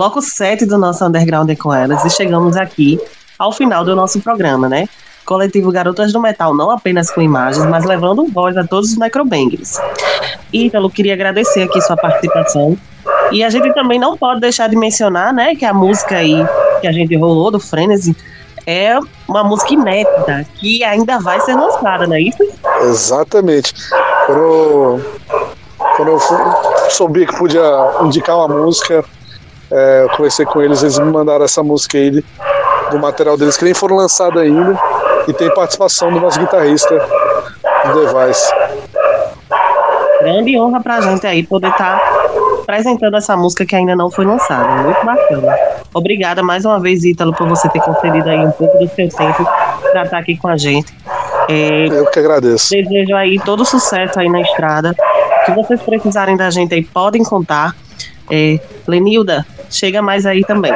bloco 7 do nosso Underground é com elas e chegamos aqui ao final do nosso programa, né? Coletivo Garotas do Metal, não apenas com imagens, mas levando voz a todos os necrobangers. Ítalo, queria agradecer aqui sua participação. E a gente também não pode deixar de mencionar, né, que a música aí que a gente rolou do Frenzy é uma música inédita que ainda vai ser lançada, não é isso? Exatamente. Quando, quando eu soube que podia indicar uma música, é, eu conversei com eles, eles me mandaram essa música aí do material deles que nem foram lançados ainda e tem participação do nosso guitarrista do Device. Grande honra pra gente aí poder estar tá apresentando essa música que ainda não foi lançada. Muito bacana. Obrigada mais uma vez, Ítalo, por você ter concedido aí um pouco do seu tempo para estar aqui com a gente. É, Eu que agradeço. Desejo aí todo sucesso aí na estrada. Se vocês precisarem da gente aí, podem contar. É, Lenilda, chega mais aí também.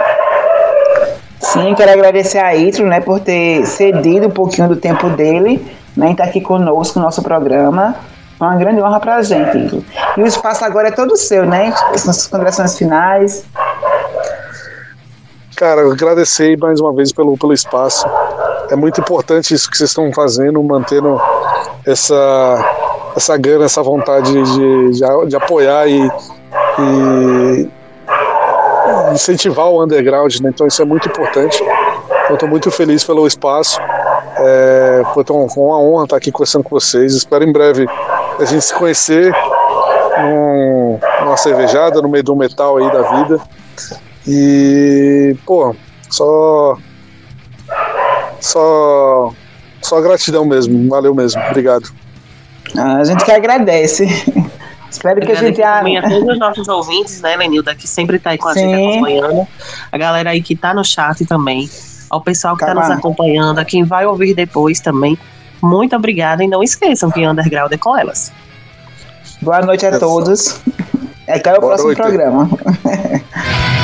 Sim, quero agradecer a Itro, né, por ter cedido um pouquinho do tempo dele, né, estar aqui conosco no nosso programa. É uma grande honra para a gente, Itro. E o espaço agora é todo seu, né? As nossas considerações finais. Cara, agradecer mais uma vez pelo, pelo espaço. É muito importante isso que vocês estão fazendo, mantendo essa, essa gana, essa vontade de, de, de apoiar e, e incentivar o underground, né? Então isso é muito importante. Eu estou muito feliz pelo espaço. É, foi uma honra estar aqui conversando com vocês. Espero em breve a gente se conhecer num, numa cervejada no meio do metal aí da vida. E, pô, só. Só. Só gratidão mesmo. Valeu mesmo. Obrigado. Ah, a gente que agradece. Espero que a gente. Também a todos os nossos ouvintes, né, Lenilda, que sempre tá aí com a Sim. gente acompanhando. A galera aí que tá no chat também. Ao pessoal que tá, tá nos acompanhando, a quem vai ouvir depois também. Muito obrigada e não esqueçam que Underground é com elas. Boa noite a todos. Até o Boa próximo noite. programa.